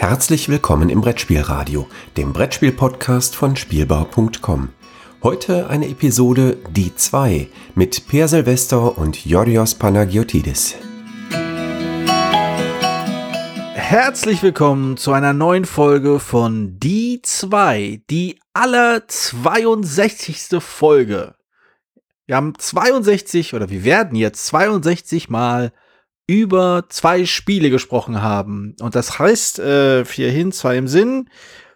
Herzlich willkommen im Brettspielradio, dem Brettspiel-Podcast von Spielbau.com. Heute eine Episode Die 2 mit Per Silvester und Yorios Panagiotidis. Herzlich willkommen zu einer neuen Folge von Die 2, die aller 62. Folge. Wir haben 62 oder wir werden jetzt 62 Mal über zwei Spiele gesprochen haben. Und das heißt, äh, vier hin, zwei im Sinn,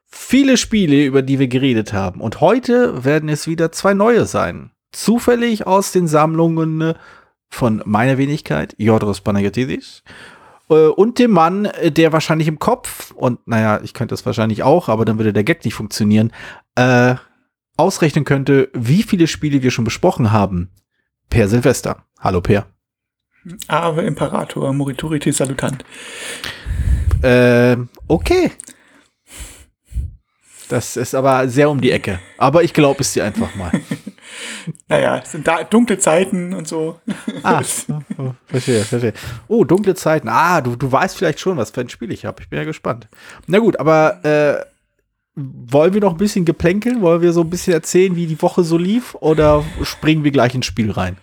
viele Spiele, über die wir geredet haben. Und heute werden es wieder zwei neue sein. Zufällig aus den Sammlungen von meiner Wenigkeit, Jodros Panagiotis, äh, und dem Mann, der wahrscheinlich im Kopf, und naja, ich könnte das wahrscheinlich auch, aber dann würde der Gag nicht funktionieren, äh, ausrechnen könnte, wie viele Spiele wir schon besprochen haben. Per Silvester. Hallo Per. Ave Imperator, Moriturite Salutant. Äh, okay. Das ist aber sehr um die Ecke. Aber ich glaube es dir einfach mal. naja, es sind da dunkle Zeiten und so. ah, oh, verstehe, verstehe. Oh, dunkle Zeiten. Ah, du, du weißt vielleicht schon, was für ein Spiel ich habe. Ich bin ja gespannt. Na gut, aber äh, wollen wir noch ein bisschen geplänkeln? Wollen wir so ein bisschen erzählen, wie die Woche so lief? Oder springen wir gleich ins Spiel rein?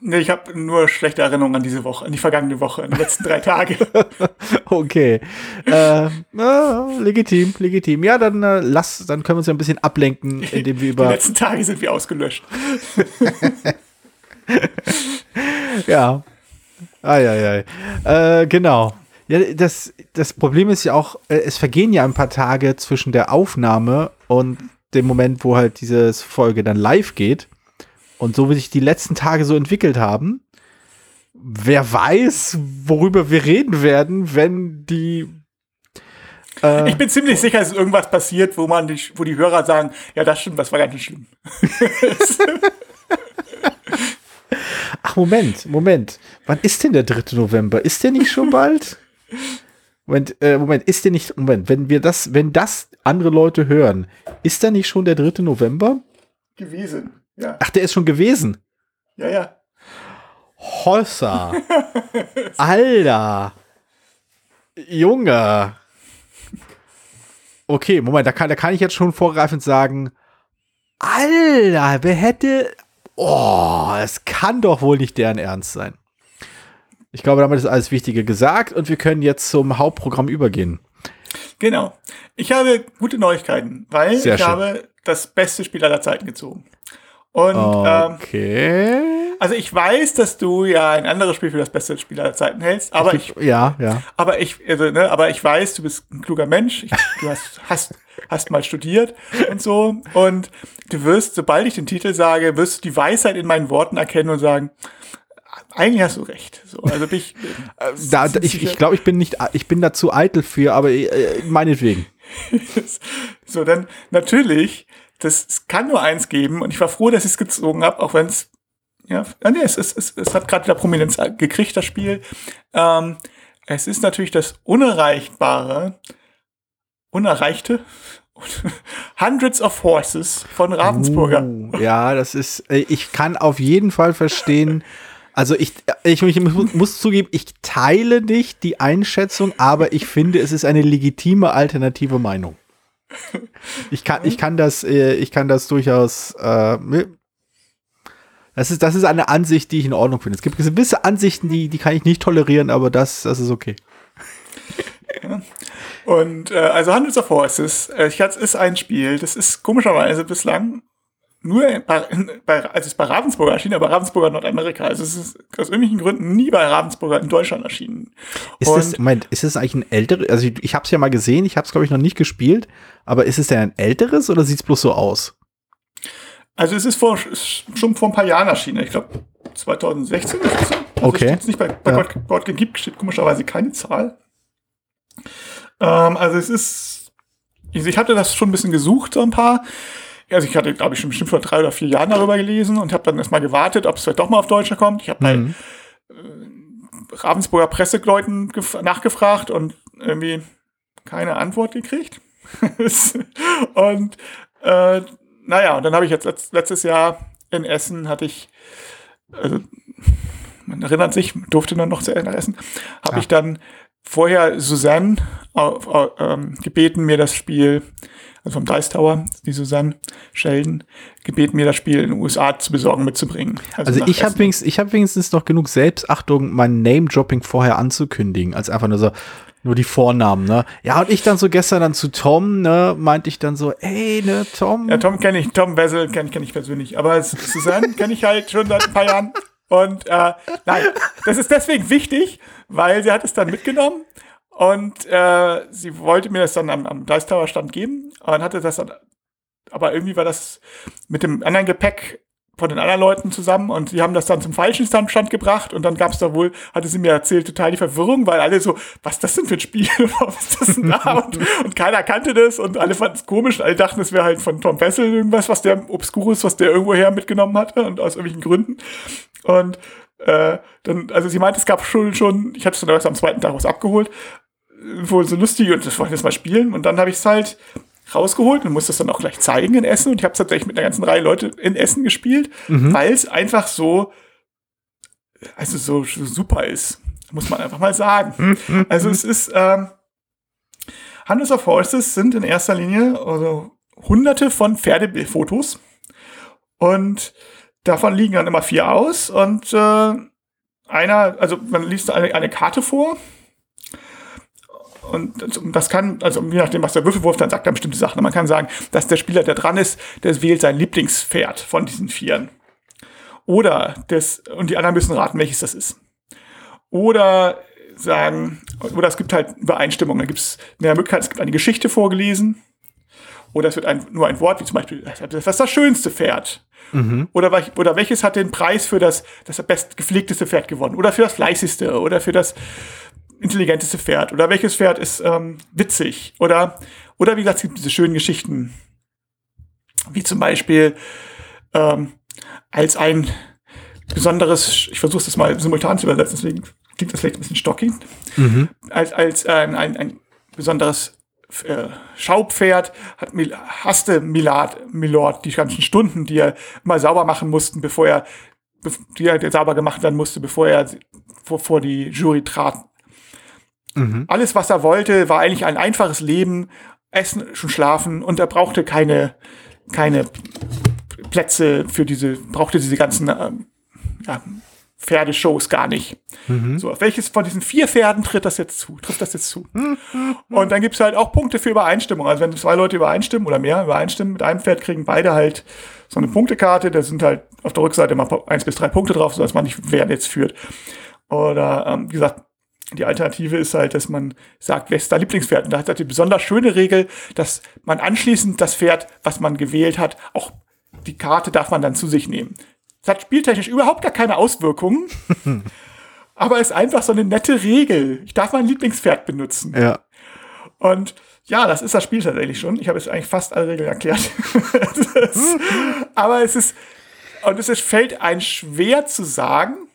Nee, ich habe nur schlechte Erinnerungen an diese Woche, an die vergangene Woche, an die letzten drei Tage. okay. Äh, äh, legitim, legitim. Ja, dann äh, lass, dann können wir uns ja ein bisschen ablenken, indem wir über. Die letzten Tage sind wir ausgelöscht. ja. Eieiei. Äh, genau. Ja, das, das Problem ist ja auch, äh, es vergehen ja ein paar Tage zwischen der Aufnahme und dem Moment, wo halt diese Folge dann live geht. Und so wie sich die letzten Tage so entwickelt haben, wer weiß, worüber wir reden werden, wenn die. Äh ich bin ziemlich sicher, dass irgendwas passiert, wo man die, wo die Hörer sagen, ja, das stimmt, das war ganz schlimm. Ach, Moment, Moment. Wann ist denn der 3. November? Ist der nicht schon bald? Moment, äh, Moment, ist der nicht, Moment, wenn wir das, wenn das andere Leute hören, ist der nicht schon der 3. November? Gewesen. Ja. Ach, der ist schon gewesen. Ja, ja. Hossa. Alter. Junge. Okay, Moment, da kann, da kann ich jetzt schon vorgreifend sagen, Alter, wer hätte. Oh, es kann doch wohl nicht deren Ernst sein. Ich glaube, damit ist alles Wichtige gesagt und wir können jetzt zum Hauptprogramm übergehen. Genau. Ich habe gute Neuigkeiten, weil Sehr ich schön. habe das beste Spiel aller Zeiten gezogen. Und ähm, okay. Ähm, also ich weiß, dass du ja ein anderes Spiel für das beste Spiel aller Zeiten hältst, aber ich, ich ja, ja. Aber ich, also, ne, aber ich weiß, du bist ein kluger Mensch. Ich, du hast, hast, hast mal studiert und so. Und du wirst, sobald ich den Titel sage, wirst du die Weisheit in meinen Worten erkennen und sagen, eigentlich hast du recht. So, also bin ich, äh, da, ich, ich glaube, ich bin nicht, ich bin dazu eitel für, aber äh, meinetwegen. so, dann natürlich das kann nur eins geben und ich war froh, dass ich es gezogen habe, auch wenn es ja, nee, es, es, es, es hat gerade wieder Prominenz gekriegt, das Spiel. Ähm, es ist natürlich das Unerreichbare, Unerreichte, Hundreds of Horses von Ravensburger. Uh, ja, das ist, äh, ich kann auf jeden Fall verstehen, also ich, ich, ich muss zugeben, ich teile nicht die Einschätzung, aber ich finde, es ist eine legitime alternative Meinung. Ich kann, ich kann das, äh, ich kann das durchaus. Äh, das ist, das ist eine Ansicht, die ich in Ordnung finde. Es gibt gewisse Ansichten, die, die kann ich nicht tolerieren, aber das, das ist okay. Ja. Und äh, also Hundreds of Horses, äh, ist ein Spiel, das ist komischerweise bislang nur bei, bei, also es ist bei Ravensburger erschienen, aber Ravensburger Nordamerika. Also es ist aus irgendwelchen Gründen nie bei Ravensburger in Deutschland erschienen. Ist und das, Moment, ist das eigentlich ein älteres, also ich, ich habe es ja mal gesehen, ich habe es glaube ich noch nicht gespielt, aber ist es denn ein älteres oder sieht es bloß so aus? Also es ist, vor, ist schon vor ein paar Jahren erschienen, ich glaube 2016 oder so. Also okay. nicht bei, bei ja. Board gibt steht komischerweise keine Zahl. Ähm, also es ist, ich, ich hatte das schon ein bisschen gesucht, so ein paar. Also ich hatte, glaube ich, schon bestimmt vor drei oder vier Jahren darüber gelesen und habe dann erstmal gewartet, ob es vielleicht doch mal auf Deutsch kommt. Ich habe mhm. bei äh, Ravensburger Presseleuten nachgefragt und irgendwie keine Antwort gekriegt. und äh, naja, und dann habe ich jetzt letzt, letztes Jahr in Essen hatte ich, also man erinnert sich, durfte dann noch zu Essen, habe ja. ich dann vorher Suzanne auf, ähm, gebeten, mir das Spiel, also vom Dice Tower, die Suzanne Sheldon, gebeten, mir das Spiel in den USA zu besorgen, mitzubringen. Also, nach ich habe wenigstens, ich hab wenigstens noch genug Selbstachtung, mein Name-Dropping vorher anzukündigen, als einfach nur so, nur die Vornamen, ne? Ja, und ich dann so gestern dann zu Tom, ne, meinte ich dann so, ey, ne, Tom. Ja, Tom kenne ich, Tom Bessel kenne kenn ich persönlich, aber Suzanne kenne ich halt schon seit ein paar Jahren. Und äh, nein, das ist deswegen wichtig, weil sie hat es dann mitgenommen und äh, sie wollte mir das dann am, am Dice Tower Stand geben und hatte das dann, aber irgendwie war das mit dem anderen Gepäck von den anderen Leuten zusammen und sie haben das dann zum falschen Stand gebracht und dann gab es da wohl, hatte sie mir erzählt, total die Verwirrung, weil alle so, was ist das denn für ein Spiel? was ist das denn da? Und, und keiner kannte das und alle fanden es komisch. Alle dachten, es wäre halt von Tom Bessel irgendwas, was der Obscurus, was der irgendwoher mitgenommen hatte und aus irgendwelchen Gründen. Und äh, dann, also sie meinte, es gab schon, schon ich hatte es dann erst am zweiten Tag was abgeholt, wohl so lustig und das wollte ich jetzt mal spielen. Und dann habe ich es halt rausgeholt und musste es dann auch gleich zeigen in Essen. Und ich habe es tatsächlich mit einer ganzen Reihe Leute in Essen gespielt, Mhm. weil es einfach so, also so, so super ist, muss man einfach mal sagen. Also es ist, ähm, Handles of Horses sind in erster Linie also hunderte von Pferdebildfotos und davon liegen dann immer vier aus. Und äh, einer, also man liest eine, eine Karte vor und das- kann, also je nachdem, was der Würfelwurf dann sagt, dann bestimmte Sachen. Man kann sagen, dass der Spieler, der dran ist, der wählt sein Lieblingspferd von diesen Vieren. Oder das, und die anderen müssen raten, welches das ist. Oder sagen, oder es gibt halt Übereinstimmungen. Da gibt es mehrere Möglichkeiten. Es gibt eine Geschichte vorgelesen. Oder es wird ein, nur ein Wort, wie zum Beispiel, das ist das schönste Pferd. Oder, welch- oder welches hat den Preis für das, das bestgepflegteste Pferd gewonnen? Oder für das fleißigste? Oder für das intelligenteste Pferd? Oder welches Pferd ist ähm, witzig? Oder, oder wie gesagt, es gibt diese schönen Geschichten. Wie zum Beispiel, ähm, als ein besonderes, ich versuche das mal simultan zu übersetzen, deswegen klingt das vielleicht ein bisschen stockig, Mhm. als, als äh, ein, ein, ein besonderes äh, Schaupferd hat Mil hasste Milad, Milord die ganzen Stunden, die er immer sauber machen mussten, bevor er, die er sauber gemacht werden musste, bevor er vor, vor die Jury trat. Mhm. Alles, was er wollte, war eigentlich ein einfaches Leben, Essen, schon schlafen und er brauchte keine, keine Plätze für diese, brauchte diese ganzen ähm, ja, Pferdeshows gar nicht. So, auf welches von diesen vier Pferden tritt das jetzt zu? Trifft das jetzt zu? Und dann gibt's halt auch Punkte für Übereinstimmung. Also wenn zwei Leute übereinstimmen oder mehr übereinstimmen mit einem Pferd, kriegen beide halt so eine Punktekarte. Da sind halt auf der Rückseite immer eins bis drei Punkte drauf, sodass man nicht wer jetzt führt. Oder ähm, wie gesagt, die Alternative ist halt, dass man sagt, wer ist dein Lieblingspferd? Und da hat er die besonders schöne Regel, dass man anschließend das Pferd, was man gewählt hat, auch die Karte darf man dann zu sich nehmen. Das hat spieltechnisch überhaupt gar keine Auswirkungen, aber ist einfach so eine nette Regel. Ich darf mein Lieblingspferd benutzen. Ja. Und ja, das ist das Spiel tatsächlich schon. Ich habe jetzt eigentlich fast alle Regeln erklärt. Ist, aber es ist, und es ist, fällt ein schwer zu sagen,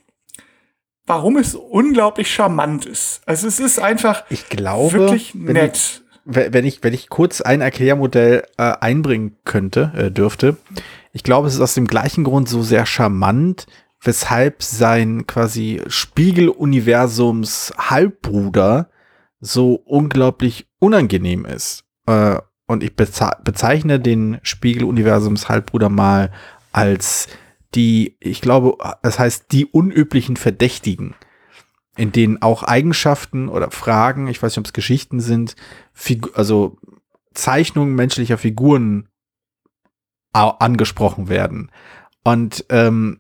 warum es unglaublich charmant ist. Also es ist einfach Ich glaube, wirklich nett. wenn wenn ich, wenn ich kurz ein Erklärmodell äh, einbringen könnte, äh, dürfte, ich glaube, es ist aus dem gleichen Grund so sehr charmant, weshalb sein quasi Spiegeluniversums Halbbruder so unglaublich unangenehm ist. Äh, und ich beze bezeichne den Spiegeluniversums Halbbruder mal als die, ich glaube, es heißt die unüblichen Verdächtigen in denen auch Eigenschaften oder Fragen, ich weiß nicht, ob es Geschichten sind, Figu also Zeichnungen menschlicher Figuren angesprochen werden. Und ähm,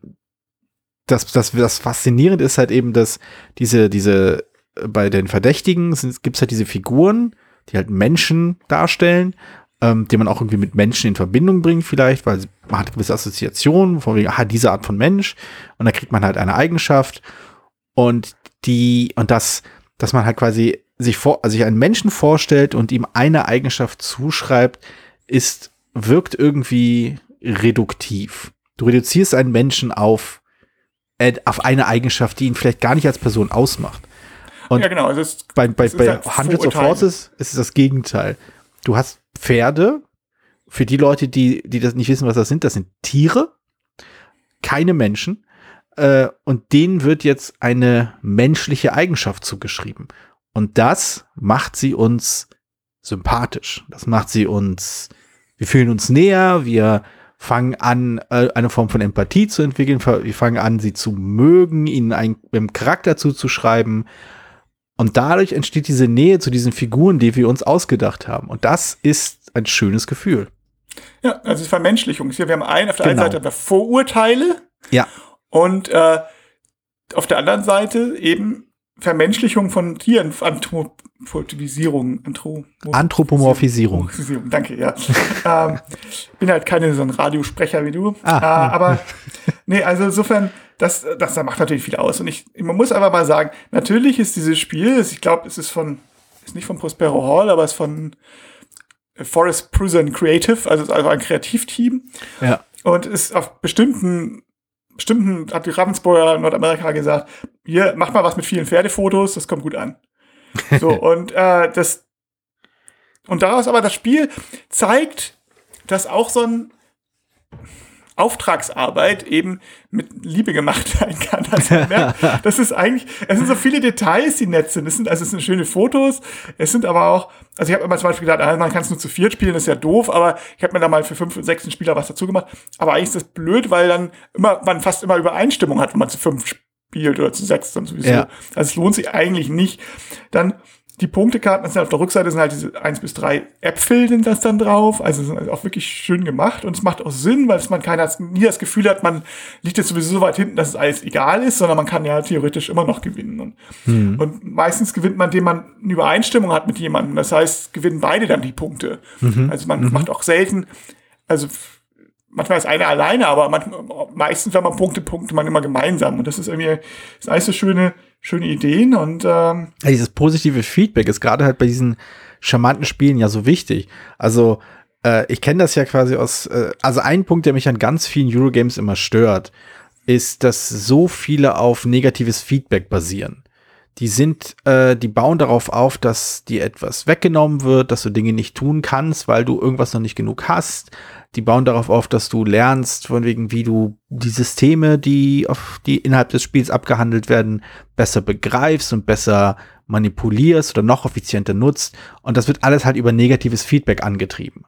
das, das, das Faszinierende ist halt eben, dass diese, diese, bei den Verdächtigen gibt es halt diese Figuren, die halt Menschen darstellen, ähm, die man auch irgendwie mit Menschen in Verbindung bringt, vielleicht, weil man hat gewisse Assoziationen, von wegen, ah, diese Art von Mensch, und dann kriegt man halt eine Eigenschaft und die, und das, dass man halt quasi sich vor, also sich einen Menschen vorstellt und ihm eine Eigenschaft zuschreibt, ist, wirkt irgendwie reduktiv. Du reduzierst einen Menschen auf, äh, auf eine Eigenschaft, die ihn vielleicht gar nicht als Person ausmacht. Und ja, genau. Also es, bei, bei, es ist bei halt Hundreds of. Horses ist es das Gegenteil. Du hast Pferde. Für die Leute, die, die das nicht wissen, was das sind, das sind Tiere, keine Menschen. Äh, und denen wird jetzt eine menschliche Eigenschaft zugeschrieben. Und das macht sie uns sympathisch. Das macht sie uns, wir fühlen uns näher, wir fangen an, äh, eine Form von Empathie zu entwickeln, wir fangen an, sie zu mögen, ihnen einen Charakter zuzuschreiben. Und dadurch entsteht diese Nähe zu diesen Figuren, die wir uns ausgedacht haben. Und das ist ein schönes Gefühl. Ja, also Vermenschlichung. Wir haben einen, auf der genau. einen Seite Vorurteile. Ja. Und äh, auf der anderen Seite eben Vermenschlichung von Tieren, Anthropomorphisierung. Anthro Anthropomorphisierung. Anthropomorphisierung. Danke, ja. ähm, bin halt keine so ein Radiosprecher wie du. Ah, äh, aber nee, also insofern, das, das macht natürlich viel aus. Und ich, man muss einfach mal sagen, natürlich ist dieses Spiel, ich glaube, es ist von, ist nicht von Prospero Hall, aber es ist von Forest Prison Creative, also, also ein Kreativteam. Ja. Und ist auf bestimmten bestimmten, hat die Ravensburger Nordamerika gesagt, hier, mach mal was mit vielen Pferdefotos, das kommt gut an. So, und äh, das und daraus aber das Spiel zeigt, dass auch so ein Auftragsarbeit eben mit Liebe gemacht sein kann. Also merkt, das ist eigentlich, es sind so viele Details, die nett sind. Es sind, also es sind schöne Fotos, es sind aber auch, also ich habe immer zum Beispiel gedacht, ah, man kann es nur zu viert spielen, das ist ja doof, aber ich habe mir da mal für fünf, sechs Spieler was dazu gemacht. Aber eigentlich ist das blöd, weil dann immer, man fast immer Übereinstimmung hat, wenn man zu fünf spielt oder zu sechs dann sowieso. Ja. Also es lohnt sich eigentlich nicht. Dann die Punktekarten, sind auf der Rückseite sind halt diese eins bis drei Äpfel sind das dann drauf. Also sind auch wirklich schön gemacht und es macht auch Sinn, weil man keiner nie das Gefühl hat, man liegt jetzt sowieso so weit hinten, dass es alles egal ist, sondern man kann ja theoretisch immer noch gewinnen. Und, hm. und meistens gewinnt man, indem man eine Übereinstimmung hat mit jemandem. Das heißt, gewinnen beide dann die Punkte. Mhm. Also man mhm. macht auch selten, also manchmal ist einer alleine, aber manchmal, meistens, wenn man Punkte punkte, man immer gemeinsam. Und das ist irgendwie, das ist alles so schöne, schöne Ideen und ähm, ja, dieses positive Feedback ist gerade halt bei diesen charmanten Spielen ja so wichtig. Also äh, ich kenne das ja quasi aus, äh, also ein Punkt, der mich an ganz vielen Eurogames immer stört, ist, dass so viele auf negatives Feedback basieren. Die sind, äh, die bauen darauf auf, dass dir etwas weggenommen wird, dass du Dinge nicht tun kannst, weil du irgendwas noch nicht genug hast, die bauen darauf auf, dass du lernst, von wegen, wie du die Systeme, die auf die innerhalb des Spiels abgehandelt werden, besser begreifst und besser manipulierst oder noch effizienter nutzt. Und das wird alles halt über negatives Feedback angetrieben.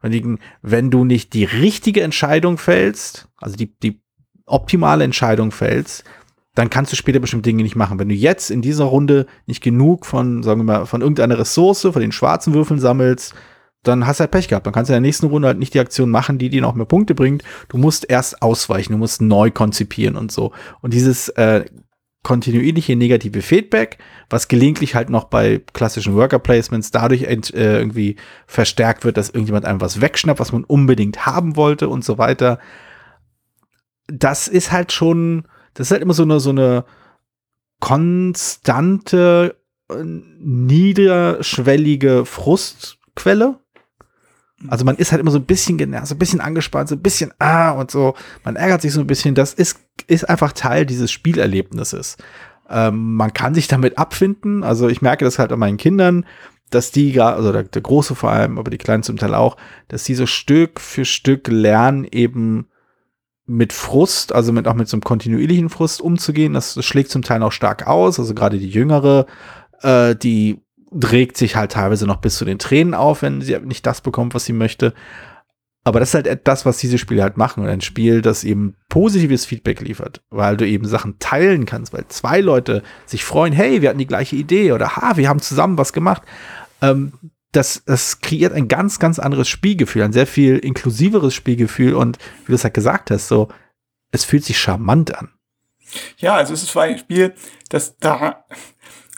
Von wegen, wenn du nicht die richtige Entscheidung fällst, also die, die optimale Entscheidung fällst, dann kannst du später bestimmte Dinge nicht machen. Wenn du jetzt in dieser Runde nicht genug von, sagen wir mal, von irgendeiner Ressource, von den schwarzen Würfeln sammelst, dann hast du halt Pech gehabt. Dann kannst du in der nächsten Runde halt nicht die Aktion machen, die dir noch mehr Punkte bringt. Du musst erst ausweichen, du musst neu konzipieren und so. Und dieses äh, kontinuierliche negative Feedback, was gelegentlich halt noch bei klassischen Worker Placements dadurch äh, irgendwie verstärkt wird, dass irgendjemand einem was wegschnappt, was man unbedingt haben wollte und so weiter. Das ist halt schon, das ist halt immer so eine, so eine konstante, äh, niederschwellige Frustquelle, also man ist halt immer so ein bisschen genervt, so ein bisschen angespannt, so ein bisschen ah und so. Man ärgert sich so ein bisschen. Das ist, ist einfach Teil dieses Spielerlebnisses. Ähm, man kann sich damit abfinden. Also ich merke das halt an meinen Kindern, dass die also der, der Große vor allem, aber die Kleinen zum Teil auch, dass die so Stück für Stück lernen, eben mit Frust, also mit auch mit so einem kontinuierlichen Frust umzugehen. Das, das schlägt zum Teil auch stark aus. Also gerade die Jüngere, äh, die regt sich halt teilweise noch bis zu den Tränen auf, wenn sie nicht das bekommt, was sie möchte. Aber das ist halt das, was diese Spiele halt machen. Und ein Spiel, das eben positives Feedback liefert, weil du eben Sachen teilen kannst, weil zwei Leute sich freuen, hey, wir hatten die gleiche Idee oder ha, wir haben zusammen was gemacht. Ähm, das, das kreiert ein ganz, ganz anderes Spielgefühl, ein sehr viel inklusiveres Spielgefühl. Und wie du es halt gesagt hast, so, es fühlt sich charmant an. Ja, also es ist ein Spiel, das da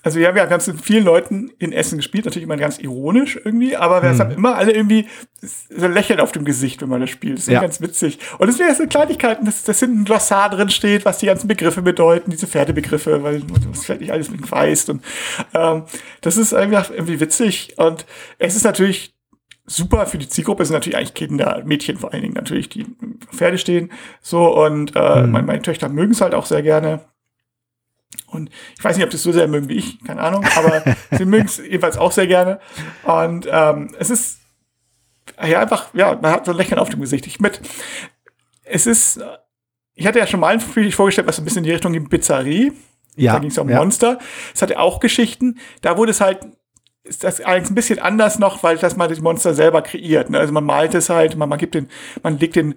also ja, wir haben mit vielen Leuten in Essen gespielt, natürlich immer ganz ironisch irgendwie, aber wir mhm. haben immer alle irgendwie so ein Lächeln auf dem Gesicht, wenn man das spielt. Das ist ja. ganz witzig. Und es wäre so Kleinigkeiten, dass, dass hinten ein Glossar drin steht, was die ganzen Begriffe bedeuten, diese Pferdebegriffe, weil du das vielleicht nicht alles mit weißt. Und ähm, das ist einfach irgendwie witzig. Und es ist natürlich super für die Zielgruppe es sind natürlich eigentlich Kinder, Mädchen vor allen Dingen natürlich, die Pferde stehen. So, und äh, mhm. meine, meine Töchter mögen es halt auch sehr gerne. Und ich weiß nicht, ob das so sehr mögen wie ich, keine Ahnung, aber sie mögen es jedenfalls auch sehr gerne. Und ähm, es ist ja einfach, ja, man hat so ein Lächeln auf dem Gesicht. Ich mit, es ist, ich hatte ja schon mal ein Spiel vorgestellt, was so ein bisschen in die Richtung geht, Pizzerie. Ja, da ging es um ja. Monster. Es hatte auch Geschichten. Da wurde es halt, ist das eigentlich ein bisschen anders noch, weil das man das Monster selber kreiert. Ne? Also man malt es halt, man, man gibt den, man legt den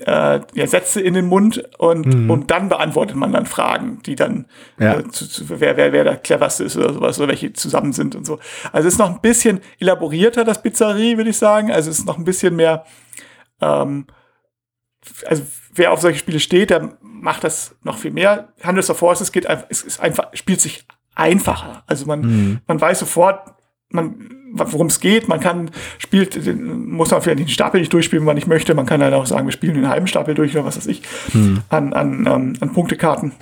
äh, ja, Sätze in den Mund und, Mhm. und dann beantwortet man dann Fragen, die dann, Ja. äh, zu, zu, wer, wer, wer der cleverste ist oder sowas, oder welche zusammen sind und so. Also es ist noch ein bisschen elaborierter, das Pizzerie, würde ich sagen. Also es ist noch ein bisschen mehr, ähm, also wer auf solche Spiele steht, der macht das noch viel mehr. Handels of Forces geht einfach, es ist einfach, spielt sich einfacher. Also man, Mhm. man weiß sofort, man, worum es geht. Man kann, spielt, muss man vielleicht den Stapel nicht durchspielen, wenn man nicht möchte. Man kann halt auch sagen, wir spielen den halben Stapel durch oder was weiß ich, an, an, ähm, an Punktekarten.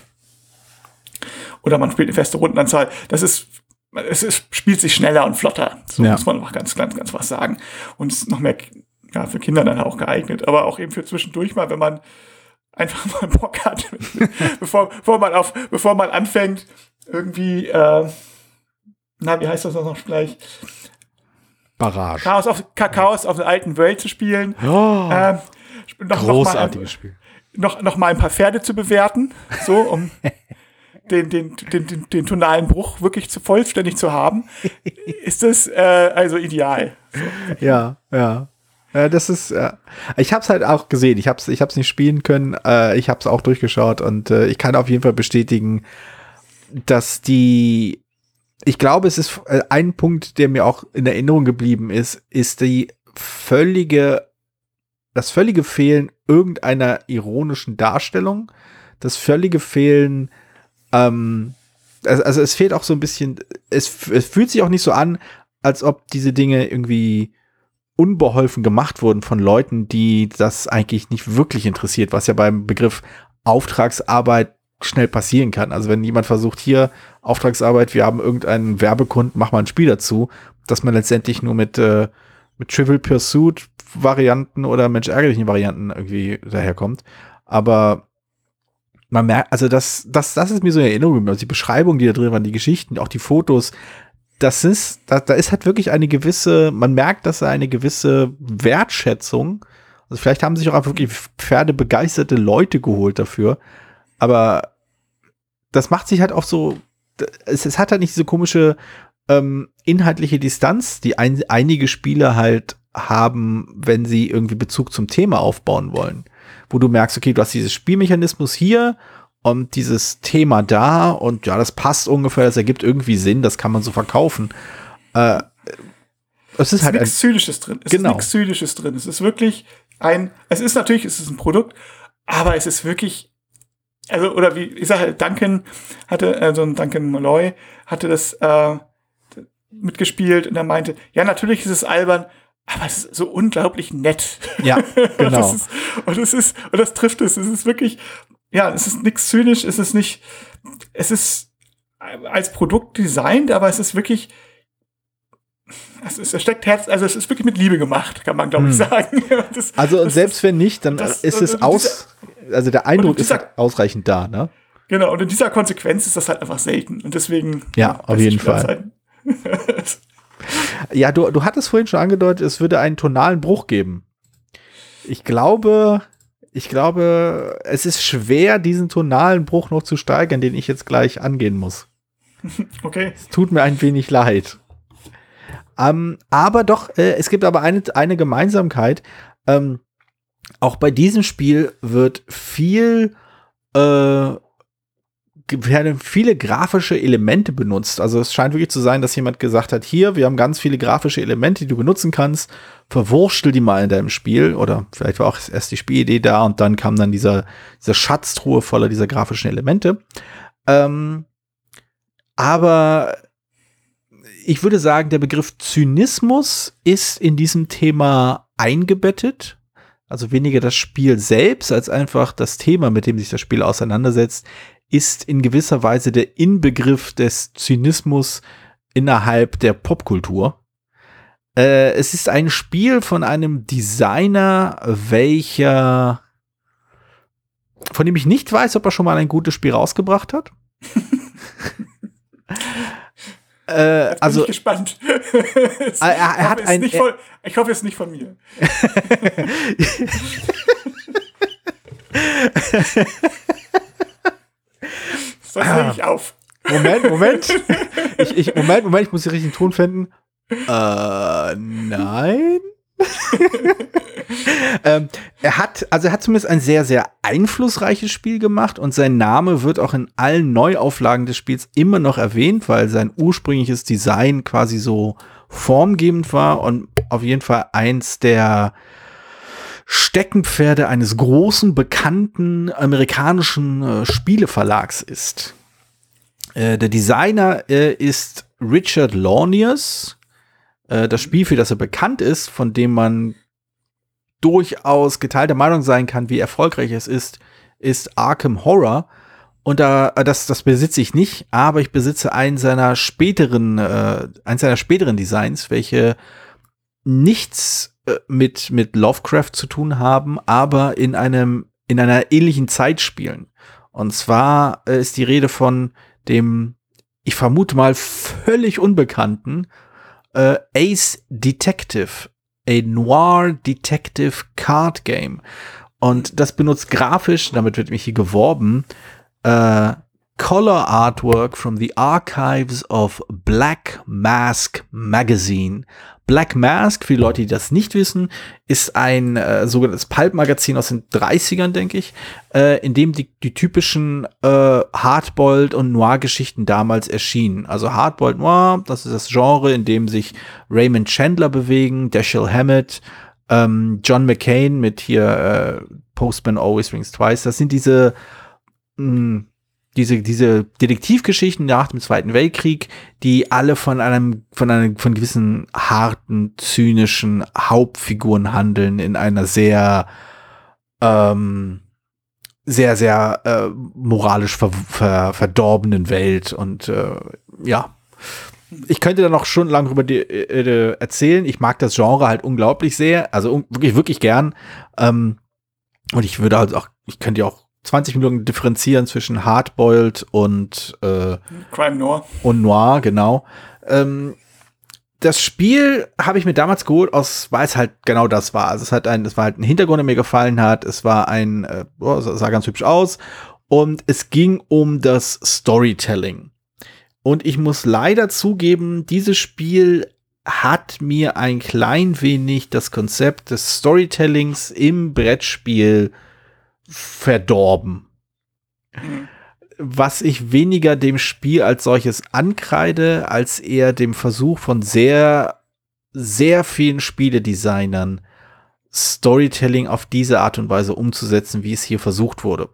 Oder man spielt eine feste Rundenanzahl. Das ist, es ist, spielt sich schneller und flotter. So Ja. muss man einfach ganz, ganz, ganz was sagen. Und es ist noch mehr, ja, für Kinder dann auch geeignet. Aber auch eben für zwischendurch mal, wenn man einfach mal Bock hat, bevor, bevor man auf, bevor man anfängt, irgendwie, äh, na, wie heißt das noch gleich? Barrage. Chaos auf, Chaos auf der alten Welt zu spielen. Oh, Ähm, noch, großartiges noch, mal, Spiel. noch, noch mal ein paar Pferde zu bewerten, so, um den, den, den, den, den tonalen Bruch wirklich zu vollständig zu haben, ist das äh, also ideal. Ja, ja. Ja, das ist, ja. ich habe es halt auch gesehen. Ich habe es ich hab's nicht spielen können. Äh, ich habe es auch durchgeschaut und äh, ich kann auf jeden Fall bestätigen, dass die, ich glaube, es ist äh, ein Punkt, der mir auch in Erinnerung geblieben ist, ist die völlige, das völlige Fehlen irgendeiner ironischen Darstellung, das völlige Fehlen, ähm, also, also es fehlt auch so ein bisschen, es, es fühlt sich auch nicht so an, als ob diese Dinge irgendwie unbeholfen gemacht wurden von Leuten, die das eigentlich nicht wirklich interessiert, was ja beim Begriff Auftragsarbeit schnell passieren kann. Also wenn jemand versucht, hier Auftragsarbeit, wir haben irgendeinen Werbekunden, mach mal ein Spiel dazu, dass man letztendlich nur mit, äh, mit Trivial Pursuit Varianten oder Mensch ärgerlichen Varianten irgendwie daherkommt. Aber man merkt, also das, das, das ist mir so in Erinnerung. Also die Beschreibung, die da drin waren, die Geschichten, auch die Fotos, das ist, da, da ist halt wirklich eine gewisse, man merkt, dass da eine gewisse Wertschätzung, also vielleicht haben sich auch einfach wirklich pferdebegeisterte Leute geholt dafür, aber das macht sich halt auch so, es, es hat halt nicht diese komische ähm, inhaltliche Distanz, die ein, einige Spiele halt haben, wenn sie irgendwie Bezug zum Thema aufbauen wollen. Wo du merkst, okay, du hast dieses Spielmechanismus hier und dieses Thema da und ja, das passt ungefähr, das ergibt irgendwie Sinn, das kann man so verkaufen. Äh, es ist ist halt nichts Zynisches drin. Es Genau. ist nichts Zynisches drin. Es ist wirklich ein, es ist natürlich, es ist ein Produkt, aber es ist wirklich, also, oder wie, ich sage, Duncan hatte, also Duncan Malloy hatte das äh, mitgespielt und er meinte, ja, natürlich ist es albern, aber es ist so unglaublich nett. ja, Und genau. das ist, und es ist, und das trifft es. Es ist wirklich, ja, es ist nichts zynisch, es ist nicht, es ist als Produkt designt, aber es ist wirklich, es, ist, es steckt Herz, also es ist wirklich mit Liebe gemacht, kann man glaube ich Hm. sagen. Das, Also und das selbst wenn nicht, dann das- ist es und aus, also der Eindruck ist dieser- halt ausreichend da, ne? Genau, und in dieser Konsequenz ist das halt einfach selten. Und deswegen. Ja, auf jeden Fall. Ja, du, du hattest vorhin schon angedeutet, es würde einen tonalen Bruch geben. Ich glaube, ich glaube, es ist schwer, diesen tonalen Bruch noch zu steigern, den ich jetzt gleich angehen muss. okay. Es tut mir ein wenig leid. Ähm, aber doch, äh, es gibt aber eine, eine Gemeinsamkeit. Ähm, auch bei diesem Spiel wird viel, äh, werden viele grafische Elemente benutzt. Also es scheint wirklich zu sein, dass jemand gesagt hat, hier, wir haben ganz viele grafische Elemente, die du benutzen kannst, verwurschtel die mal in deinem Spiel. Oder vielleicht war auch erst die Spielidee da und dann kam dann dieser, diese Schatztruhe voller dieser grafischen Elemente. Ähm, aber ich würde sagen, der Begriff Zynismus ist in diesem Thema eingebettet. Also weniger das Spiel selbst als einfach das Thema, mit dem sich das Spiel auseinandersetzt, ist in gewisser Weise der Inbegriff des Zynismus innerhalb der Popkultur. Äh, es ist ein Spiel von einem Designer, welcher von dem ich nicht weiß, ob er schon mal ein gutes Spiel rausgebracht hat. äh, Jetzt bin also ich gespannt. Es- Er- er ich hoffe, hat es ist ein- nicht von, ich hoffe, es ist nicht von mir. sonst lege ich auf. Moment, Moment. Ich, ich, Moment, Moment, ich muss den richtigen Ton finden. Äh, nein. ähm, er hat, also er hat zumindest ein sehr, sehr einflussreiches Spiel gemacht und sein Name wird auch in allen Neuauflagen des Spiels immer noch erwähnt, weil sein ursprüngliches Design quasi so formgebend war und auf jeden Fall eins der Steckenpferde eines großen, bekannten amerikanischen äh, Spieleverlags ist. Äh, der Designer äh, ist Richard Launius. Äh, das Spiel, für das er bekannt ist, von dem man durchaus geteilter Meinung sein kann, wie erfolgreich es ist, ist Arkham Horror. Und da, äh, das, das besitze ich nicht, aber ich besitze einen seiner späteren, äh, eins seiner späteren Designs, welche nichts äh, mit, mit Lovecraft zu tun haben, aber in einem, in einer ähnlichen Zeit spielen. Und zwar äh, ist die Rede von dem, ich vermute mal, völlig unbekannten äh, Ace Detective, a Noir Detective Card Game. Und das benutzt grafisch, damit wird mich hier geworben, äh, Color Artwork from the Archives of Black Mask Magazine. Black Mask, für die Leute, die das nicht wissen, ist ein äh, sogenanntes Pulp-Magazin aus den 30ern, denke ich, äh, in dem die, die typischen äh, Hardboiled- und Noir-Geschichten damals erschienen. Also Hardboiled Noir, das ist das Genre, in dem sich Raymond Chandler bewegen, Dashiell Hammett, ähm, John McCain mit hier äh, Postman Always Rings Twice. Das sind diese mh, hm, diese, diese Detektivgeschichten nach dem Zweiten Weltkrieg, die alle von einem, von einem, von gewissen harten, zynischen Hauptfiguren handeln in einer sehr, ähm, sehr, sehr äh, moralisch ver ver verdorbenen Welt. Und äh, ja, ich könnte da noch schon lange drüber äh, erzählen. Ich mag das Genre halt unglaublich sehr, also wirklich, wirklich gern. Ähm, und ich würde halt auch, ich könnte ja auch 20 Minuten differenzieren zwischen Hardboiled und äh, Crime Noir. Und Noir, genau. Ähm, das Spiel habe ich mir damals geholt, aus, weil es halt genau das war. Also es hat ein, es war halt ein Hintergrund, der mir gefallen hat. Es war ein, äh, oh, sah ganz hübsch aus. Und es ging um das Storytelling. Und ich muss leider zugeben, dieses Spiel hat mir ein klein wenig das Konzept des Storytellings im Brettspiel verdorben. Was ich weniger dem Spiel als solches ankreide, als eher dem Versuch von sehr, sehr vielen Spieledesignern, Storytelling auf diese Art und Weise umzusetzen, wie es hier versucht wurde.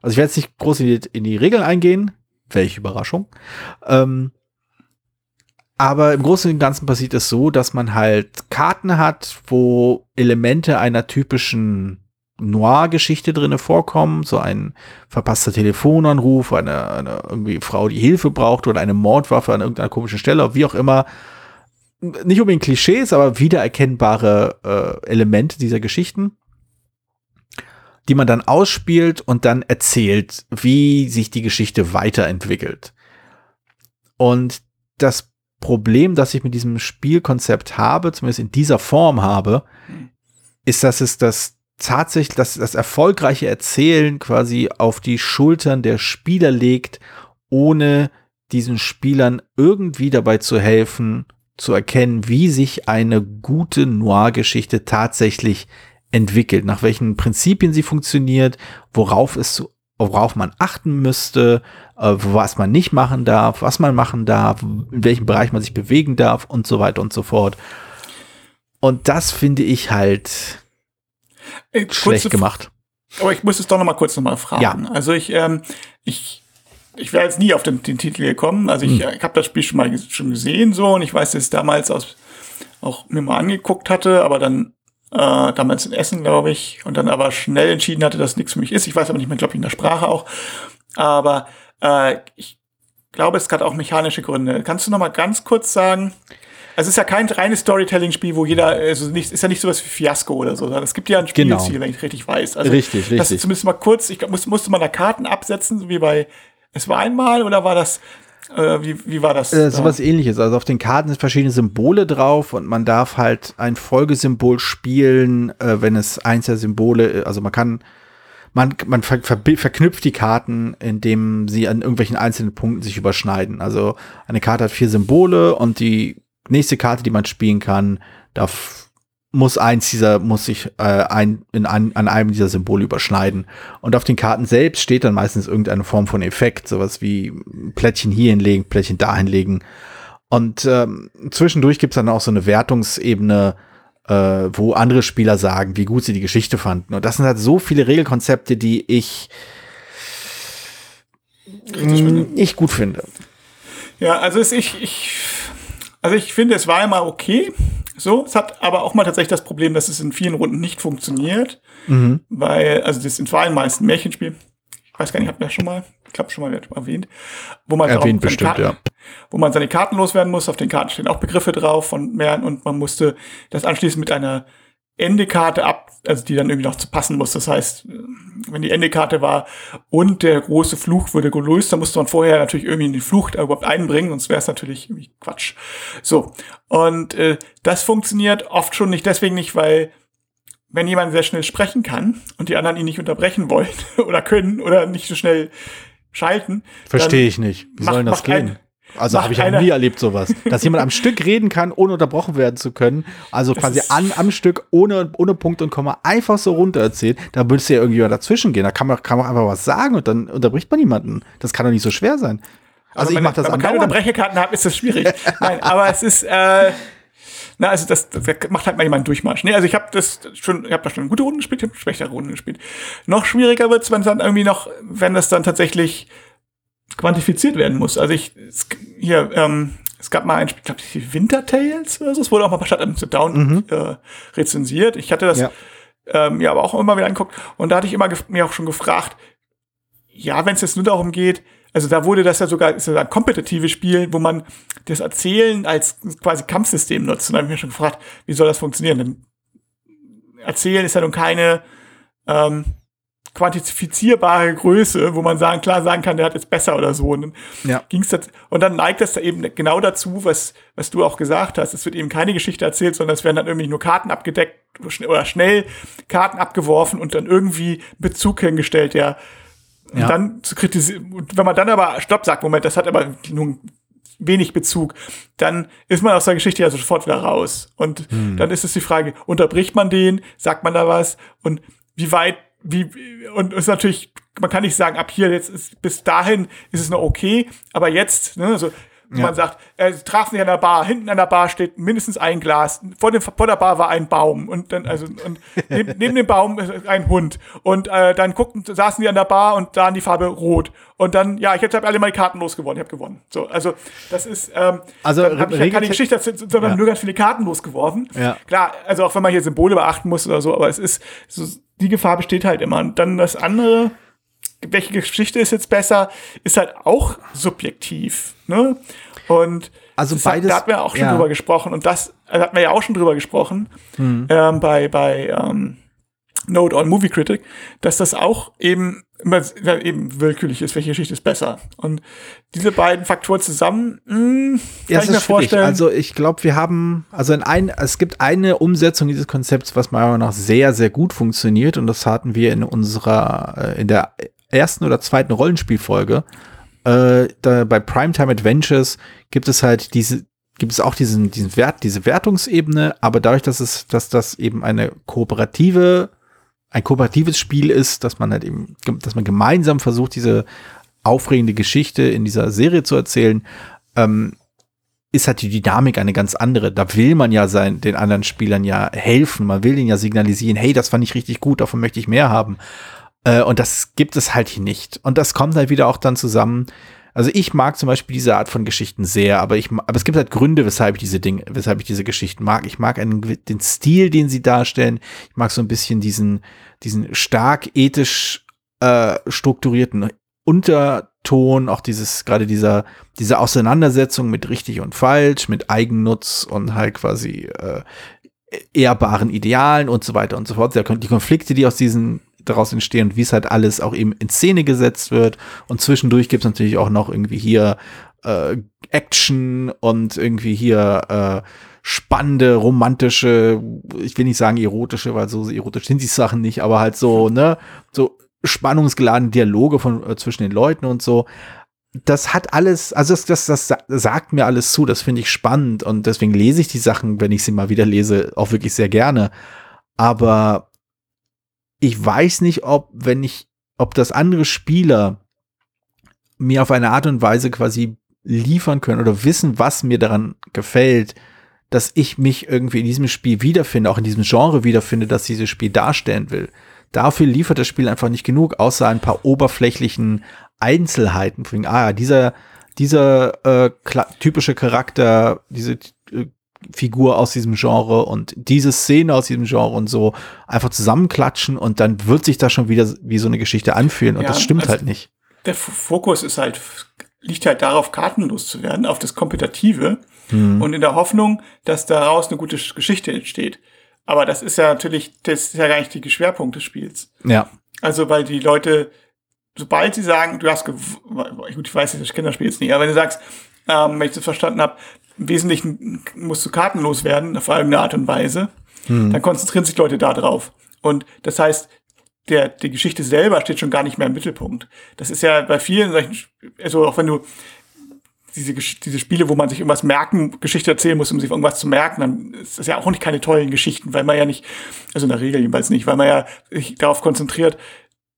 Also ich werde jetzt nicht groß in die, Regeln eingehen, welche Überraschung. Ähm, aber im Großen und Ganzen passiert es so, dass man halt Karten hat, wo Elemente einer typischen Noir-Geschichte drinne vorkommen, so ein verpasster Telefonanruf, eine, eine irgendwie Frau, die Hilfe braucht oder eine Mordwaffe an irgendeiner komischen Stelle, wie auch immer. Nicht unbedingt Klischees, aber wiedererkennbare äh, Elemente dieser Geschichten, die man dann ausspielt und dann erzählt, wie sich die Geschichte weiterentwickelt. Und das Problem, das ich mit diesem Spielkonzept habe, zumindest in dieser Form habe, ist, dass es das tatsächlich das, das erfolgreiche Erzählen quasi auf die Schultern der Spieler legt, ohne diesen Spielern irgendwie dabei zu helfen, zu erkennen, wie sich eine gute Noir-Geschichte tatsächlich entwickelt, nach welchen Prinzipien sie funktioniert, worauf es worauf man achten müsste, äh, was man nicht machen darf, was man machen darf, in welchem Bereich man sich bewegen darf und so weiter und so fort. Und das finde ich halt äh, schlecht gemacht. Aber ich muss es doch noch mal kurz noch mal fragen. Ja. Also ich, ähm, ich, ich wäre jetzt nie auf den, den Titel gekommen. Also ich, hm. ich habe das Spiel schon mal schon gesehen so und ich weiß, dass ich es damals aus, auch mir mal angeguckt hatte, aber dann äh, damals in Essen, glaube ich, und dann aber schnell entschieden hatte, dass nichts für mich ist. Ich weiß aber nicht mehr, glaube ich, in der Sprache auch. Aber äh, ich glaube, es hat auch mechanische Gründe. Kannst du noch mal ganz kurz sagen, also es ist ja kein reines Storytelling-Spiel, wo jeder, also nicht, ist ja nicht sowas wie Fiasco oder so, sondern es gibt ja ein Spielziel, genau. wenn ich richtig weiß. Also richtig, richtig. Das zumindest mal kurz, ich muss, musste man da Karten absetzen, wie bei Es war einmal oder war das äh, wie, wie war das? Äh, sowas ähnliches. Also auf den Karten sind verschiedene Symbole drauf und man darf halt ein Folgesymbol spielen, äh, wenn es eins der Symbole, also man kann man, man ver ver verknüpft die Karten, indem sie an irgendwelchen einzelnen Punkten sich überschneiden. Also eine Karte hat vier Symbole und die nächste Karte, die man spielen kann, darf muss eins dieser, muss sich äh, ein, in ein, an einem dieser Symbole überschneiden. Und auf den Karten selbst steht dann meistens irgendeine Form von Effekt, sowas wie Plättchen hier hinlegen, Plättchen da hinlegen. Und ähm, zwischendurch gibt's dann auch so eine Wertungsebene, äh, wo andere Spieler sagen, wie gut sie die Geschichte fanden. Und das sind halt so viele Regelkonzepte, die ich nicht gut finde. Ja, also ist ich, ich, also ich finde, es war immer okay. So, es hat aber auch mal tatsächlich das Problem, dass es in vielen Runden nicht funktioniert. Mhm. Weil, also das sind vor allem meist ein Märchenspiel. Ich weiß gar nicht, ich habe das schon mal, ich glaube schon mal erwähnt. Wo man Erwähnt bestimmt, Karten, ja. Wo man seine Karten loswerden muss. Auf den Karten stehen auch Begriffe drauf von mehreren und man musste das anschließend mit einer Endekarte ab, also die dann irgendwie noch zu passen muss. Das heißt, wenn die Endekarte war und der große Fluch wurde gelöst, dann musste man vorher natürlich irgendwie den Fluch da überhaupt einbringen, sonst wäre es natürlich irgendwie Quatsch. So. Und äh, das funktioniert oft schon nicht deswegen nicht, weil wenn jemand sehr schnell sprechen kann und die anderen ihn nicht unterbrechen wollen oder können oder nicht so schnell schalten. Verstehe ich nicht. Wie macht- soll denn das macht ein- gehen? Also habe ich einer- nie erlebt sowas. Dass jemand am Stück reden kann, ohne unterbrochen werden zu können. Also quasi ist- an, am Stück, ohne, ohne Punkt und Komma, einfach so runter erzählt. Da müsste ja irgendjemand dazwischen gehen. Da kann man, kann man einfach was sagen und dann unterbricht man niemanden. Das kann doch nicht so schwer sein. Also ich wenn- mache das Wenn man keine. Unterbrecherkarten hat, ist das schwierig. Nein, aber es ist, äh, na, also das, das macht halt mal jemand Durchmarsch. Nee, also ich habe das schon, ich habe da schon gute Runden gespielt, ich habe schlechtere Runden gespielt. Noch schwieriger wird's, wenn es dann irgendwie noch, wenn das dann tatsächlich quantifiziert werden muss. Also ich, es, hier, ähm, es gab mal ein Spiel, glaube ich, Winter Tales oder so, es wurde auch mal bei Stadt Down äh, rezensiert. Ich hatte das Ja. ähm, ja aber auch immer wieder angeguckt und da hatte ich immer mir auch schon gefragt, ja, wenn es jetzt nur darum geht, also da wurde das ja sogar, ist ja ein kompetitives Spiel, wo man das Erzählen als quasi Kampfsystem nutzt. Und da habe ich mir schon gefragt, wie soll das funktionieren? Denn Erzählen ist ja nun keine ähm, quantifizierbare Größe, wo man sagen, klar sagen kann, der hat jetzt besser oder so. Und dann Ja. ging's das, und dann neigt das da eben genau dazu, was, was du auch gesagt hast. Es wird eben keine Geschichte erzählt, sondern es werden dann irgendwie nur Karten abgedeckt oder schnell Karten abgeworfen und dann irgendwie Bezug hingestellt, der und Ja. dann zu kritisieren. Und wenn man dann aber Stopp sagt, Moment, das hat aber nun wenig Bezug, dann ist man aus der Geschichte ja sofort wieder raus. Und dann ist es die Frage, unterbricht man den, sagt man da was und wie weit, wie, und es ist natürlich, man kann nicht sagen, ab hier, jetzt ist, bis dahin ist es noch okay, aber jetzt, ne, also, man sagt, äh, sie trafen sich an der Bar, hinten an der Bar steht mindestens ein Glas, vor, dem, vor der Bar war ein Baum und dann, also, und neben, neben dem Baum ist ein Hund und äh, dann guckten, saßen die an der Bar und sahen die Farbe rot und dann, ja, ich habe alle meine Karten losgewonnen, ich habe gewonnen. So, also, das ist, ähm, Also, dann hab ich ja keine Geschichte, sondern Ja. nur ganz viele Karten losgeworfen. Ja. Klar, also auch wenn man hier Symbole beachten muss oder so, aber es ist, so, die Gefahr besteht halt immer. Und dann das andere, welche Geschichte ist jetzt besser, ist halt auch subjektiv. Ne? Und Also das hat- beides- da hatten wir auch schon ja. drüber gesprochen. Und das also hatten wir ja auch schon drüber gesprochen Hm. ähm, bei, bei ähm, Note on Movie Critic, dass das auch eben immer eben willkürlich ist, welche Geschichte ist besser. Und diese beiden Faktoren zusammen, mh, kann Ja, ich es mir schwierig. vorstellen. Also ich glaube, wir haben, also in ein, es gibt eine Umsetzung dieses Konzepts, was meiner Meinung nach sehr, sehr gut funktioniert und das hatten wir in unserer, äh, in der ersten oder zweiten Rollenspielfolge. Äh, da bei Primetime Adventures gibt es halt diese, gibt es auch diesen, diesen Wert, diese Wertungsebene, aber dadurch, dass es, dass das eben eine kooperative, ein kooperatives Spiel ist, dass man halt eben, dass man gemeinsam versucht, diese aufregende Geschichte in dieser Serie zu erzählen, ähm, ist halt die Dynamik eine ganz andere. Da will man ja sein, den anderen Spielern ja helfen. Man will ihnen ja signalisieren, hey, das fand ich richtig gut, davon möchte ich mehr haben. Äh, und das gibt es halt hier nicht. Und das kommt halt wieder auch dann zusammen. Also ich mag zum Beispiel diese Art von Geschichten sehr, aber ich, aber es gibt halt Gründe, weshalb ich diese Dinge, weshalb ich diese Geschichten mag. Ich mag einen, den Stil, den sie darstellen. Ich mag so ein bisschen diesen, diesen stark ethisch äh, strukturierten Unterton, auch dieses, gerade dieser, diese Auseinandersetzung mit richtig und falsch, mit Eigennutz und halt quasi äh, ehrbaren Idealen und so weiter und so fort. Die Konflikte, die aus diesen daraus entstehen und wie es halt alles auch eben in Szene gesetzt wird. Und zwischendurch gibt es natürlich auch noch irgendwie hier äh, Action und irgendwie hier äh, spannende, romantische, ich will nicht sagen erotische, weil so erotisch sind die Sachen nicht, aber halt so, ne, so spannungsgeladene Dialoge von, äh, zwischen den Leuten und so. Das hat alles, also das, das, das sagt mir alles zu, das finde ich spannend und deswegen lese ich die Sachen, wenn ich sie mal wieder lese, auch wirklich sehr gerne. Aber ich weiß nicht, ob, wenn ich, ob das andere Spieler mir auf eine Art und Weise quasi liefern können oder wissen, was mir daran gefällt, dass ich mich irgendwie in diesem Spiel wiederfinde, auch in diesem Genre wiederfinde, dass dieses Spiel darstellen will. Dafür liefert das Spiel einfach nicht genug, außer ein paar oberflächlichen Einzelheiten. Ah ja, dieser, dieser äh, typische Charakter, diese äh, Figur aus diesem Genre und diese Szene aus diesem Genre und so einfach zusammenklatschen und dann wird sich das schon wieder wie so eine Geschichte anfühlen und ja, das stimmt also halt nicht. Der Fokus ist halt, liegt halt darauf, kartenlos zu werden, auf das Kompetitive hm. und in der Hoffnung, dass daraus eine gute Geschichte entsteht. Aber das ist ja natürlich, das ist ja gar nicht der Schwerpunkt des Spiels. Ja. Also, weil die Leute, sobald sie sagen, du hast, gut, ich weiß nicht, das Kinderspiel jetzt nicht, aber wenn du sagst, ähm, wenn ich das verstanden habe, im Wesentlichen musst du kartenlos werden, auf irgendeine Art und Weise, hm. dann konzentrieren sich Leute da drauf. Und das heißt, der, die Geschichte selber steht schon gar nicht mehr im Mittelpunkt. Das ist ja bei vielen solchen, also auch wenn du diese, diese Spiele, wo man sich irgendwas merken, Geschichte erzählen muss, um sich irgendwas zu merken, dann ist das ja auch nicht keine tollen Geschichten, weil man ja nicht, also in der Regel jedenfalls nicht, weil man ja sich darauf konzentriert,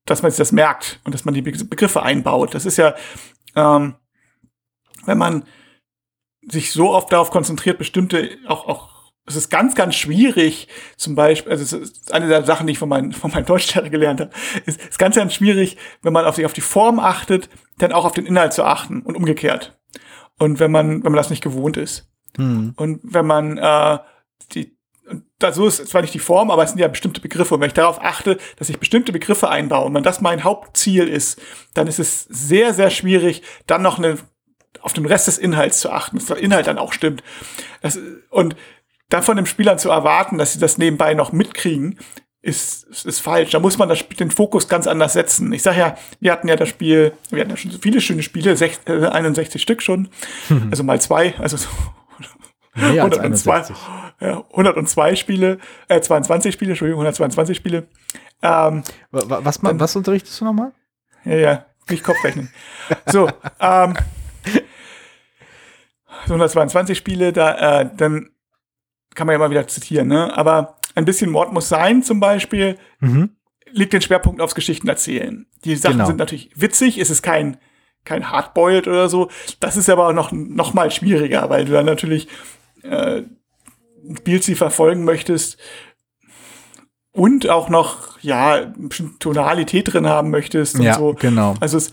dass man sich das merkt und dass man die Begriffe einbaut. Das ist ja, ähm, wenn man sich so oft darauf konzentriert, bestimmte auch, auch es ist ganz, ganz schwierig, zum Beispiel, also es ist eine der Sachen, die ich von, meinem von meinem Deutschlehrer gelernt habe, ist, ist ganz, ganz schwierig, wenn man auf sich auf die Form achtet, dann auch auf den Inhalt zu achten und umgekehrt. Und wenn man, wenn man das nicht gewohnt ist. Hm. Und wenn man äh, die, da so ist zwar nicht die Form, aber es sind ja bestimmte Begriffe. Und wenn ich darauf achte, dass ich bestimmte Begriffe einbaue und wenn das mein Hauptziel ist, dann ist es sehr, sehr schwierig, dann noch eine auf den Rest des Inhalts zu achten, dass der Inhalt dann auch stimmt. Das, und dann von den Spielern zu erwarten, dass sie das nebenbei noch mitkriegen, ist, ist falsch. Da muss man das, den Fokus ganz anders setzen. Ich sage ja, wir hatten ja das Spiel, wir hatten ja schon so viele schöne Spiele, 6, äh, 61 Stück schon, mhm. also mal zwei, also so 102, ja, 102 Spiele, äh, 22 Spiele, Entschuldigung, 122 Spiele. Ähm, was, dann, was unterrichtest du nochmal? Ja, ja, nicht Kopfrechnen. so, ähm, 122 Spiele, da, äh, dann kann man ja mal wieder zitieren, ne? Aber ein bisschen Mord muss sein, zum Beispiel, mhm. liegt den Schwerpunkt aufs Geschichten erzählen. Die Sachen genau. sind natürlich witzig, es ist kein, kein Hardboiled oder so. Das ist aber auch noch, noch mal schwieriger, weil du dann natürlich äh, Spielziel verfolgen möchtest und auch noch, ja, Tonalität drin haben möchtest und ja, so. genau. Also es,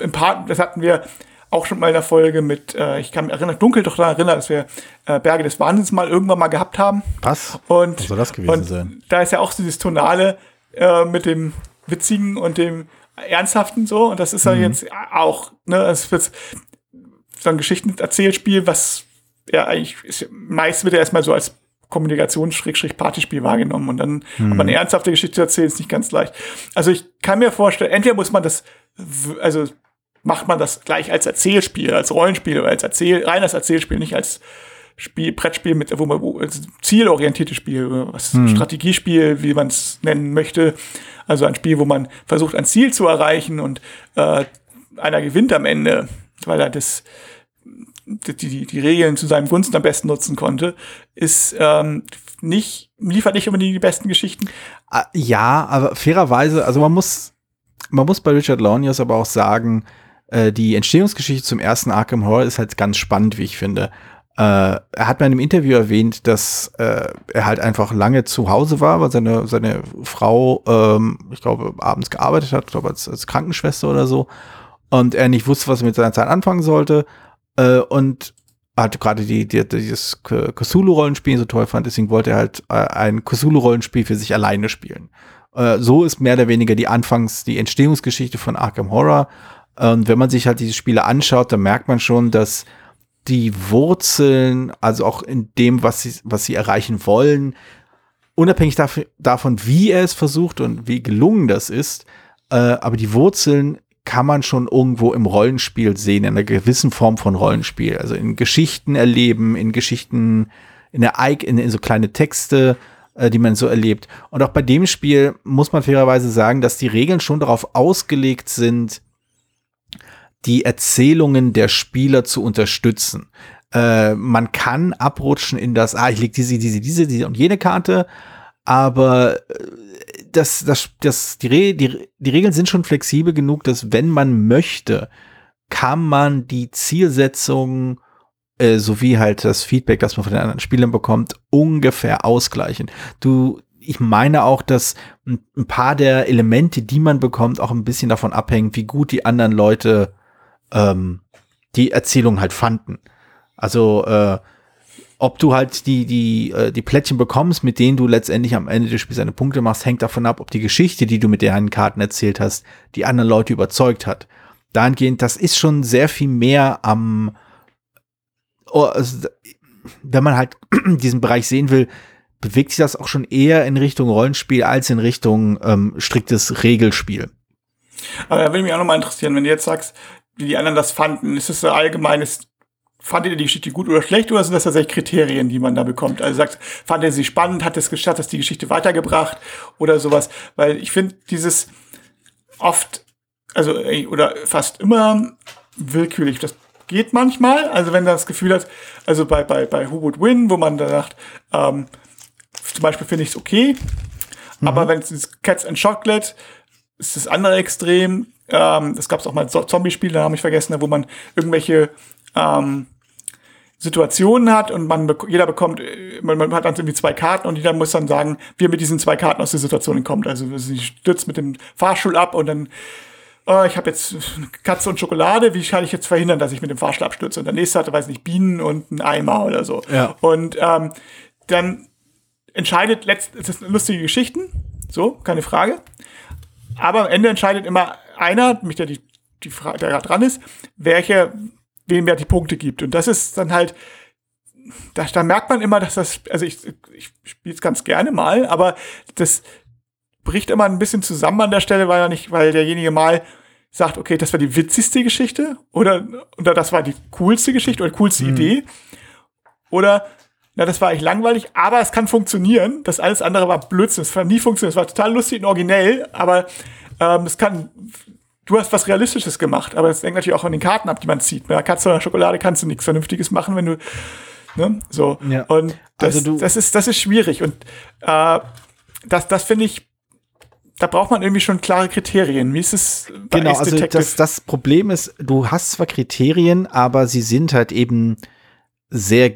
ein paar, das hatten wir auch schon mal in der Folge mit, äh, ich kann mich erinnern, dunkel doch daran erinnern, dass wir äh, Berge des Wahnsinns mal irgendwann mal gehabt haben. Was? Und, Was soll das gewesen und sein? Da ist ja auch dieses Tonale äh, mit dem Witzigen und dem Ernsthaften so. Und das ist ja mhm. jetzt auch, ne, es wird so ein Geschichtenerzählspiel, was ja eigentlich ist, meist wird ja erstmal so als Kommunikations-Partyspiel wahrgenommen und dann mhm. aber eine ernsthafte Geschichte zu erzählen ist nicht ganz leicht. Also ich kann mir vorstellen, entweder muss man das, also macht man das gleich als Erzählspiel, als Rollenspiel oder als Erzähl reines Erzählspiel, nicht als Spiel, Brettspiel mit, wo man, wo, zielorientiertes Spiel, was hm. Strategiespiel, wie man es nennen möchte. Also ein Spiel, wo man versucht, ein Ziel zu erreichen und äh, einer gewinnt am Ende, weil er das, die, die, die Regeln zu seinem Gunsten am besten nutzen konnte, ist ähm, nicht, liefert nicht unbedingt die besten Geschichten. Ah, ja, aber fairerweise, also man muss, man muss bei Richard Launius aber auch sagen, äh, die Entstehungsgeschichte zum ersten Arkham Horror ist halt ganz spannend, wie ich finde. Äh, er hat mir in einem Interview erwähnt, dass äh, er halt einfach lange zu Hause war, weil seine, seine Frau, ähm, ich glaube, abends gearbeitet hat, glaube als, als Krankenschwester oder so, und er nicht wusste, was er mit seiner Zeit anfangen sollte. Äh, und hatte gerade die, die, dieses Cthulhu-Rollenspiel so toll fand, deswegen wollte er halt äh, ein Cthulhu-Rollenspiel für sich alleine spielen. So ist mehr oder weniger die Anfangs-, die Entstehungsgeschichte von Arkham Horror. Und wenn man sich halt diese Spiele anschaut, dann merkt man schon, dass die Wurzeln, also auch in dem, was sie, was sie erreichen wollen, unabhängig dafür, davon, wie er es versucht und wie gelungen das ist, äh, aber die Wurzeln kann man schon irgendwo im Rollenspiel sehen, in einer gewissen Form von Rollenspiel. Also in Geschichten erleben, in Geschichten, in, der, in, in so kleine Texte, äh, die man so erlebt. Und auch bei dem Spiel muss man fairerweise sagen, dass die Regeln schon darauf ausgelegt sind, die Erzählungen der Spieler zu unterstützen. Äh, man kann abrutschen in das, ah, ich leg diese, diese, diese, diese und jene Karte, aber äh, das, das, das, die, Re die, die Regeln sind schon flexibel genug, dass wenn man möchte, kann man die Zielsetzung äh, sowie halt das Feedback, das man von den anderen Spielern bekommt, ungefähr ausgleichen. Du, ich meine auch, dass ein paar der Elemente, die man bekommt, auch ein bisschen davon abhängen, wie gut die anderen Leute ähm, die Erzählung halt fanden. Also äh, ob du halt die, die, äh, die Plättchen bekommst, mit denen du letztendlich am Ende des Spiels deine Punkte machst, hängt davon ab, ob die Geschichte, die du mit deinen Karten erzählt hast, die anderen Leute überzeugt hat. Dahingehend, das ist schon sehr viel mehr am, oh, also, wenn man halt diesen Bereich sehen will, bewegt sich das auch schon eher in Richtung Rollenspiel als in Richtung ähm, striktes Regelspiel. Aber da würde mich auch nochmal interessieren, wenn du jetzt sagst, wie die anderen das fanden, ist es ein allgemeines Fandet ihr die Geschichte gut oder schlecht oder sind das tatsächlich Kriterien, die man da bekommt? Also sagt, fand ihr sie spannend, hat es geschafft, dass die Geschichte weitergebracht oder sowas? Weil ich finde dieses oft, also oder fast immer willkürlich. Das geht manchmal. Also wenn man das Gefühl hat, also bei, bei, bei Who Would Win, wo man da sagt, ähm, zum Beispiel finde ich es okay. Mhm. Aber wenn es Cats and Chocolate, ist das andere Extrem. Ähm, das gab es auch mal Zombie-Spiele, da habe ich vergessen, wo man irgendwelche ähm, Situationen hat und man jeder bekommt, äh, man, man hat dann irgendwie zwei Karten und jeder muss dann sagen, wie er mit diesen zwei Karten aus der Situation kommt. Also sie stürzt mit dem Fahrstuhl ab und dann, oh, ich habe jetzt Katze und Schokolade, wie kann ich jetzt verhindern, dass ich mit dem Fahrstuhl abstürze? Und der nächste hatte, weiß nicht, Bienen und ein Eimer oder so. Ja. Und ähm, dann entscheidet letzt, das sind lustige Geschichten, so, keine Frage. Aber am Ende entscheidet immer einer, mich der die, die Frage, der gerade dran ist, welche wem er die Punkte gibt. Und das ist dann halt, da, da merkt man immer, dass das, also ich, ich spiele es ganz gerne mal, aber das bricht immer ein bisschen zusammen an der Stelle, weil er nicht, weil derjenige mal sagt, okay, das war die witzigste Geschichte oder, oder das war die coolste Geschichte oder coolste mhm. Idee. Oder, na, das war eigentlich langweilig, aber es kann funktionieren. Das alles andere war Blödsinn. Es war nie funktioniert. Es war total lustig und originell, aber ähm, es kann du hast was Realistisches gemacht, aber es hängt natürlich auch an den Karten ab, die man zieht. Mit einer Katze oder Schokolade kannst du nichts Vernünftiges machen, wenn du, ne, so. Ja. Und das, also das ist, das ist schwierig und, äh, das, das finde ich, da braucht man irgendwie schon klare Kriterien. Wie ist es bei Genau, also das, das Problem ist, du hast zwar Kriterien, aber sie sind halt eben sehr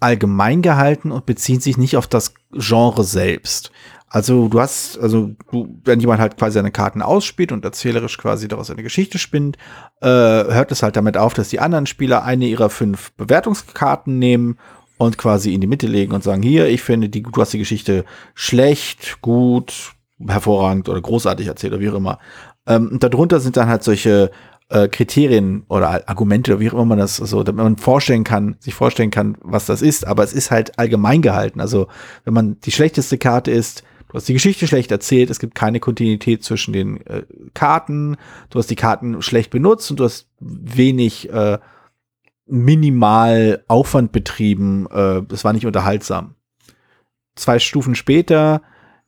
allgemein gehalten und beziehen sich nicht auf das Genre selbst. Also du hast, also du, wenn jemand halt quasi seine Karten ausspielt und erzählerisch quasi daraus eine Geschichte spinnt, äh, hört es halt damit auf, dass die anderen Spieler eine ihrer fünf Bewertungskarten nehmen und quasi in die Mitte legen und sagen, hier, ich finde, die, du hast die Geschichte schlecht, gut, hervorragend oder großartig erzählt oder wie auch immer. Ähm, und darunter sind dann halt solche äh, Kriterien oder Argumente oder wie auch immer man das so, damit man vorstellen kann, sich vorstellen kann, was das ist, aber es ist halt allgemein gehalten. Also wenn man die schlechteste Karte ist, Du hast die Geschichte schlecht erzählt, es gibt keine Kontinuität zwischen den äh, Karten, du hast die Karten schlecht benutzt und du hast wenig äh, minimal Aufwand betrieben, äh, es war nicht unterhaltsam. Zwei Stufen später,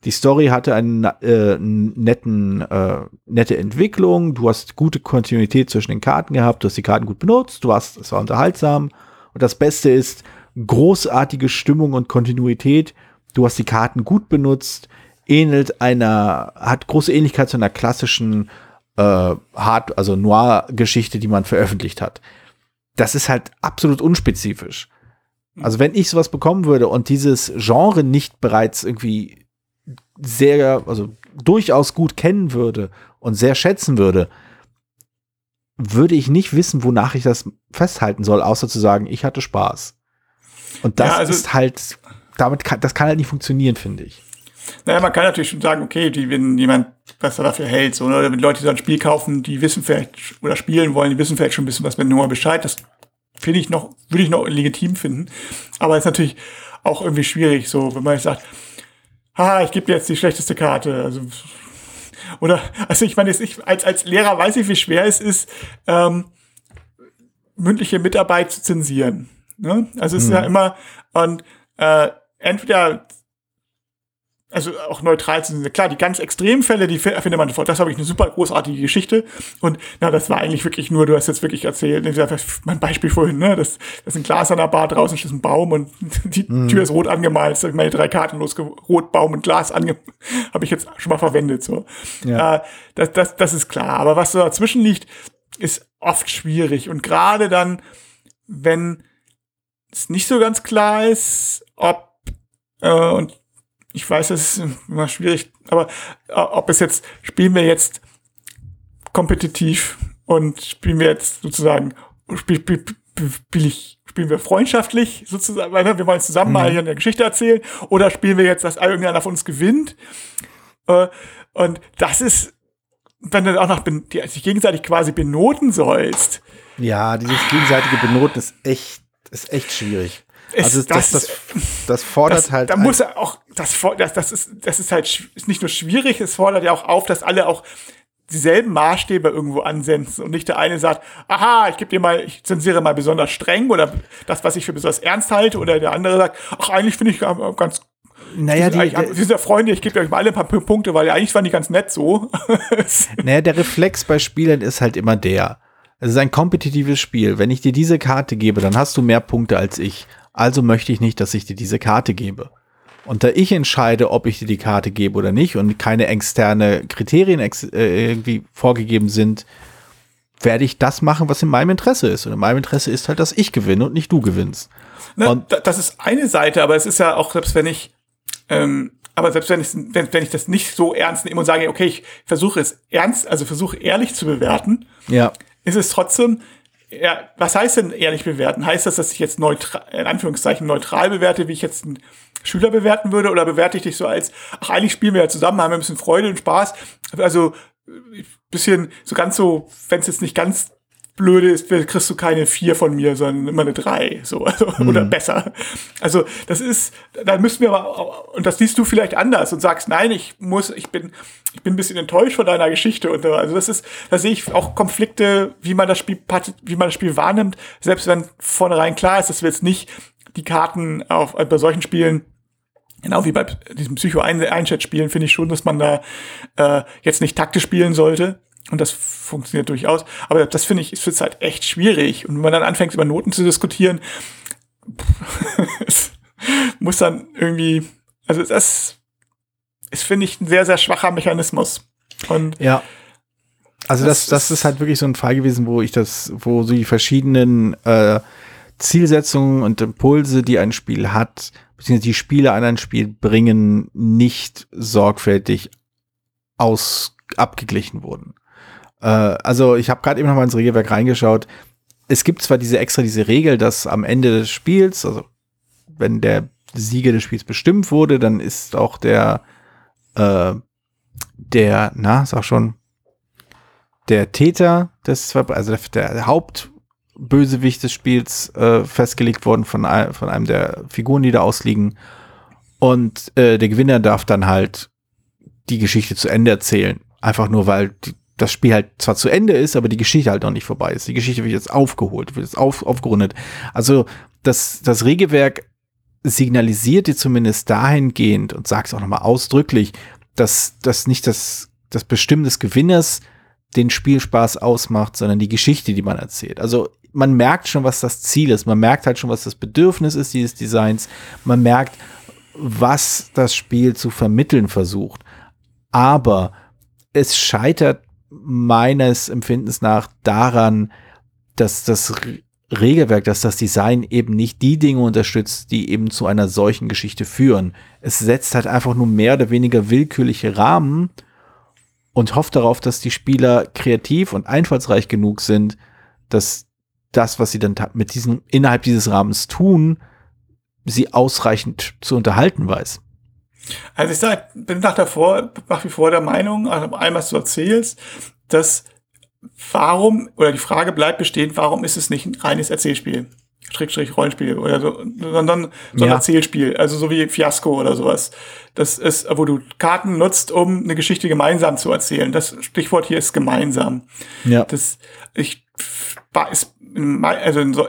die Story hatte eine äh, netten, äh, nette Entwicklung, du hast gute Kontinuität zwischen den Karten gehabt, du hast die Karten gut benutzt, du hast, es war unterhaltsam. Und das Beste ist großartige Stimmung und Kontinuität du hast die Karten gut benutzt, ähnelt einer, hat große Ähnlichkeit zu einer klassischen äh, Hard, also Noir-Geschichte, die man veröffentlicht hat. Das ist halt absolut unspezifisch. Also wenn ich sowas bekommen würde und dieses Genre nicht bereits irgendwie sehr, also durchaus gut kennen würde und sehr schätzen würde, würde ich nicht wissen, wonach ich das festhalten soll, außer zu sagen, ich hatte Spaß. Und das ja, also ist halt damit kann, das kann halt nicht funktionieren, finde ich. Naja, man kann natürlich schon sagen, okay, die, wenn jemand besser dafür hält, so, oder wenn Leute so ein Spiel kaufen, die wissen vielleicht, oder spielen wollen, die wissen vielleicht schon ein bisschen was mit Nummer Bescheid, das finde ich noch, würde ich noch legitim finden. Aber ist natürlich auch irgendwie schwierig, so, wenn man jetzt sagt, ha, ich gebe dir jetzt die schlechteste Karte, also, oder, also ich meine, ich, als, als Lehrer weiß ich, wie schwer es ist, ähm, mündliche Mitarbeit zu zensieren. Ne? Also es ist ja mhm. immer, und äh, entweder also auch neutral zu sind. Klar, die ganz extremen Fälle, die findet man sofort. Das habe ich eine super großartige Geschichte. Und na, das war eigentlich wirklich nur, du hast jetzt wirklich erzählt, mein Beispiel vorhin, ne? Das, das ist ein Glas an der Bar, draußen ist ein Baum und die mhm. Tür ist rot angemalt. Das meine drei Karten los, rot, Baum und Glas ange habe ich jetzt schon mal verwendet. So. Ja. Äh, das, das, das ist klar. Aber was so dazwischen liegt, ist oft schwierig. Und gerade dann, wenn es nicht so ganz klar ist, ob äh, und ich weiß, es ist immer schwierig, aber äh, ob es jetzt, spielen wir jetzt kompetitiv und spielen wir jetzt sozusagen, spiel, spiel, spiel ich, spielen wir freundschaftlich sozusagen, weil wir wollen zusammen mhm. mal hier eine Geschichte erzählen, oder spielen wir jetzt, dass irgendeiner von uns gewinnt. Äh, und das ist, wenn du auch noch sich gegenseitig quasi benoten sollst. Ja, dieses gegenseitige Benoten ist echt, ist echt schwierig. Es, also das, das, das, das fordert das, halt. Da muss er auch, das, das, das, ist, das ist halt ist nicht nur schwierig, es fordert ja auch auf, dass alle auch dieselben Maßstäbe irgendwo ansetzen und nicht der eine sagt, aha, ich gebe dir mal, ich zensiere mal besonders streng oder das, was ich für besonders ernst halte, oder der andere sagt, ach, eigentlich finde ich ganz naja, die, die, sind ja Freunde, ich gebe euch mal alle ein paar Punkte, weil ja eigentlich waren die ganz nett so. naja, der Reflex bei Spielern ist halt immer der. Es ist ein kompetitives Spiel. Wenn ich dir diese Karte gebe, dann hast du mehr Punkte als ich also möchte ich nicht, dass ich dir diese Karte gebe. Und da ich entscheide, ob ich dir die Karte gebe oder nicht und keine externe Kriterien ex äh, irgendwie vorgegeben sind, werde ich das machen, was in meinem Interesse ist. Und in meinem Interesse ist halt, dass ich gewinne und nicht du gewinnst. Ne, und das ist eine Seite, aber es ist ja auch, selbst wenn ich, ähm, aber selbst wenn ich, wenn, wenn ich das nicht so ernst nehme und sage, okay, ich versuche es ernst, also versuche ehrlich zu bewerten, ja. ist es trotzdem, ja, was heißt denn ehrlich bewerten? Heißt das, dass ich jetzt neutral, in Anführungszeichen neutral bewerte, wie ich jetzt einen Schüler bewerten würde? Oder bewerte ich dich so als, ach, eigentlich spielen wir ja zusammen, haben wir ein bisschen Freude und Spaß? Also, bisschen, so ganz so, wenn es jetzt nicht ganz Blöde ist, kriegst du keine vier von mir, sondern immer eine drei, so, also, mhm. oder besser. Also, das ist, da müssen wir aber, und das siehst du vielleicht anders und sagst, nein, ich muss, ich bin, ich bin ein bisschen enttäuscht von deiner Geschichte und also das ist, da sehe ich auch Konflikte, wie man das Spiel, wie man das Spiel wahrnimmt, selbst wenn vornherein klar ist, dass wir jetzt nicht die Karten auf, bei solchen Spielen Genau wie bei diesem Psycho-Einchat-Spielen finde ich schon, dass man da äh, jetzt nicht taktisch spielen sollte, und das funktioniert durchaus. Aber das finde ich, ist halt echt schwierig. Und wenn man dann anfängt, über Noten zu diskutieren, muss dann irgendwie, also das ist, finde ich, ein sehr, sehr schwacher Mechanismus. Und ja. Also das, das, das ist halt wirklich so ein Fall gewesen, wo ich das, wo so die verschiedenen äh, Zielsetzungen und Impulse, die ein Spiel hat, beziehungsweise die Spiele an ein Spiel bringen, nicht sorgfältig aus abgeglichen wurden. Äh, also ich habe gerade eben noch mal ins Regelwerk reingeschaut. Es gibt zwar diese extra diese Regel, dass am Ende des Spiels, also wenn der Sieger des Spiels bestimmt wurde, dann ist auch der äh, der, na, sag schon, der Täter des, also der, Hauptbösewicht des Spiels äh, festgelegt worden von, von einem der Figuren, die da ausliegen. Und äh, der Gewinner darf dann halt die Geschichte zu Ende erzählen. Einfach nur, weil die, das Spiel halt zwar zu Ende ist, aber die Geschichte halt noch nicht vorbei ist. Die Geschichte wird jetzt aufgeholt, wird jetzt auf, aufgerundet. Also das, das Regelwerk signalisiert dir zumindest dahingehend und sagt es auch nochmal ausdrücklich, dass das nicht das, das Bestimmen des Gewinners den Spielspaß ausmacht, sondern die Geschichte, die man erzählt. Also man merkt schon, was das Ziel ist. Man merkt halt schon, was das Bedürfnis ist dieses Designs. Man merkt, was das Spiel zu vermitteln versucht. Aber es scheitert meines Empfindens nach daran, dass das Regelwerk, dass das Design eben nicht die Dinge unterstützt, die eben zu einer solchen Geschichte führen. Es setzt halt einfach nur mehr oder weniger willkürliche Rahmen und hofft darauf, dass die Spieler kreativ und einfallsreich genug sind, dass das, was sie dann mit diesem, innerhalb dieses Rahmens tun, sie ausreichend zu unterhalten weiß. Also ich sag, bin nach, davor, nach wie vor der Meinung, also allem, was du erzählst, dass warum, oder die Frage bleibt bestehen, warum ist es nicht ein reines Erzählspiel? Schrägstrich Rollenspiel oder so, sondern so ein ja. Erzählspiel, also so wie Fiasco oder sowas. Das ist, wo du Karten nutzt, um eine Geschichte gemeinsam zu erzählen. Das Stichwort hier ist gemeinsam. Ja. Das, ich, ist, also in so,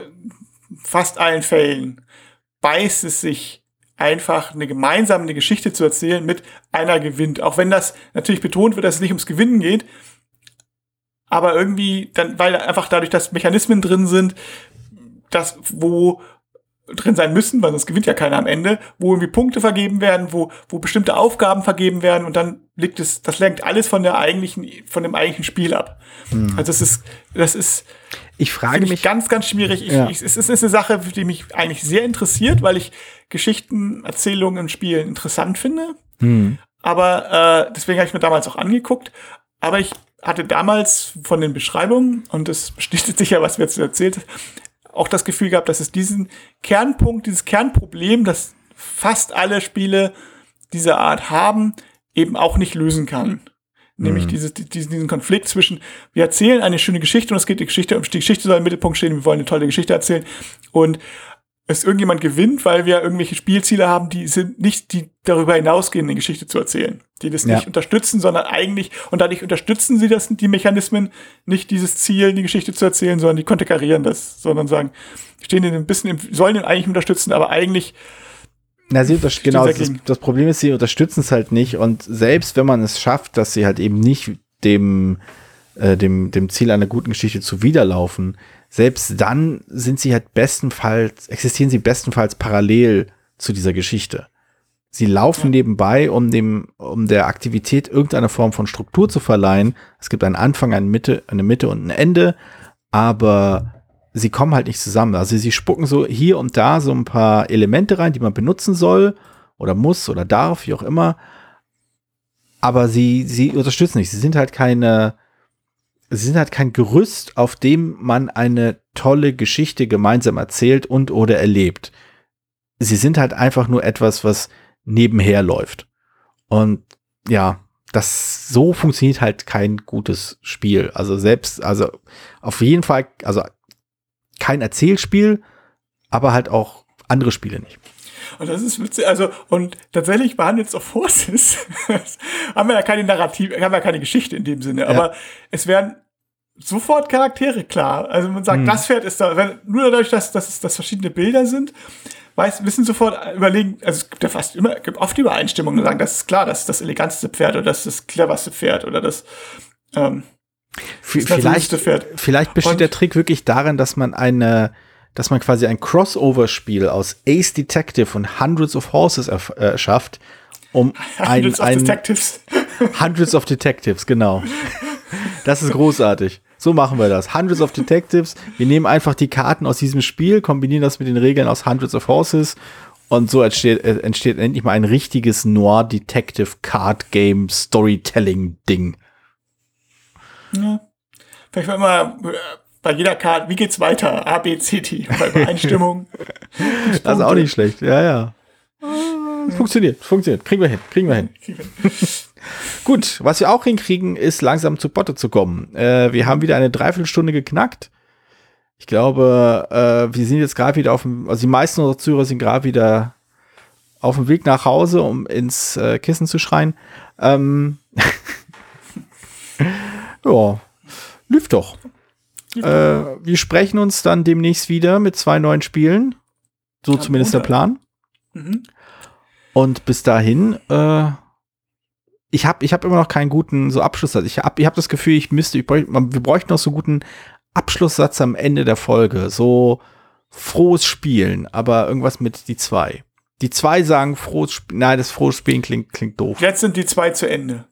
fast allen Fällen beißt es sich einfach eine gemeinsame Geschichte zu erzählen mit einer gewinnt. Auch wenn das natürlich betont wird, dass es nicht ums Gewinnen geht. Aber irgendwie dann, weil einfach dadurch, dass Mechanismen drin sind, das, wo drin sein müssen, weil sonst gewinnt ja keiner am Ende, wo irgendwie Punkte vergeben werden, wo, wo bestimmte Aufgaben vergeben werden und dann liegt es, das lenkt alles von der eigentlichen, von dem eigentlichen Spiel ab. Hm. Also das ist, das ist, ich frage mich ganz, ganz schwierig. Ich, ja. ich, es ist eine Sache, die mich eigentlich sehr interessiert, weil ich Geschichten, Erzählungen in Spielen interessant finde. Hm. Aber äh, deswegen habe ich mir damals auch angeguckt. Aber ich hatte damals von den Beschreibungen, und das bestätigt sich ja, was wir jetzt erzählt auch das Gefühl gehabt, dass es diesen Kernpunkt, dieses Kernproblem, das fast alle Spiele dieser Art haben, eben auch nicht lösen kann. Nämlich mhm. dieses, diesen, Konflikt zwischen, wir erzählen eine schöne Geschichte und es geht die Geschichte, die Geschichte soll im Mittelpunkt stehen, wir wollen eine tolle Geschichte erzählen. Und es irgendjemand gewinnt, weil wir irgendwelche Spielziele haben, die sind nicht, die darüber hinausgehen, eine Geschichte zu erzählen. Die das ja. nicht unterstützen, sondern eigentlich, und dadurch unterstützen sie das, die Mechanismen, nicht dieses Ziel, die Geschichte zu erzählen, sondern die konterkarieren das, sondern sagen, stehen den ein bisschen im, sollen den eigentlich unterstützen, aber eigentlich. Na, sie genau, das, das Problem ist, sie unterstützen es halt nicht und selbst wenn man es schafft, dass sie halt eben nicht dem, äh, dem, dem Ziel einer guten Geschichte zuwiderlaufen, selbst dann sind sie halt bestenfalls, existieren sie bestenfalls parallel zu dieser Geschichte. Sie laufen ja. nebenbei, um dem, um der Aktivität irgendeine Form von Struktur zu verleihen. Es gibt einen Anfang, eine Mitte, eine Mitte und ein Ende, aber sie kommen halt nicht zusammen. Also sie spucken so hier und da so ein paar Elemente rein, die man benutzen soll oder muss oder darf, wie auch immer. Aber sie, sie unterstützen nicht. Sie sind halt keine, sie sind halt kein Gerüst, auf dem man eine tolle Geschichte gemeinsam erzählt und oder erlebt. Sie sind halt einfach nur etwas, was nebenher läuft. Und ja, das so funktioniert halt kein gutes Spiel. Also selbst, also auf jeden Fall, also kein Erzählspiel, aber halt auch andere Spiele nicht. Und das ist witzig, also, und tatsächlich bei Handels of Forces haben wir ja keine Narrativ, haben wir ja keine Geschichte in dem Sinne, ja. aber es werden sofort Charaktere klar. Also man sagt, hm. das Pferd ist da, wenn, nur dadurch, dass, dass, es, dass verschiedene Bilder sind, weiß, wissen sofort überlegen, also es gibt ja fast immer, gibt oft Übereinstimmungen und sagen, das ist klar, das ist das eleganteste Pferd oder das ist das cleverste Pferd oder das, ähm, vielleicht, vielleicht besteht und, der Trick wirklich darin, dass man eine, dass man quasi ein Crossover-Spiel aus Ace Detective und Hundreds of Horses erschafft, äh, um Hundreds ein, of Detectives. Hundreds of Detectives, genau. Das ist großartig. So machen wir das. Hundreds of Detectives. Wir nehmen einfach die Karten aus diesem Spiel, kombinieren das mit den Regeln aus Hundreds of Horses und so entsteht, äh, entsteht endlich mal ein richtiges Noir Detective Card Game Storytelling Ding. Ja. Vielleicht mal äh, bei jeder Karte, wie geht's weiter? A, B, C, D. Bei Übereinstimmung. das ist auch nicht schlecht. Ja, ja. Funktioniert, funktioniert. Kriegen wir hin, kriegen wir hin. Gut, was wir auch hinkriegen, ist langsam zu Botte zu kommen. Äh, wir haben wieder eine Dreiviertelstunde geknackt. Ich glaube, äh, wir sind jetzt gerade wieder auf dem, also die meisten unserer Zuhörer sind gerade wieder auf dem Weg nach Hause, um ins äh, Kissen zu schreien. Ähm ja, lief doch. Äh, wir sprechen uns dann demnächst wieder mit zwei neuen Spielen. So ja, zumindest der Plan. Mhm. Und bis dahin, äh, ich habe ich hab immer noch keinen guten so Abschlusssatz. Ich habe ich hab das Gefühl, ich müsste, ich bräuch, wir bräuchten noch so guten Abschlusssatz am Ende der Folge. So frohes Spielen, aber irgendwas mit die zwei. Die zwei sagen frohes Spielen. Nein, das frohes Spielen klingt, klingt doof. Jetzt sind die zwei zu Ende.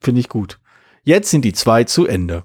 Finde ich gut. Jetzt sind die zwei zu Ende.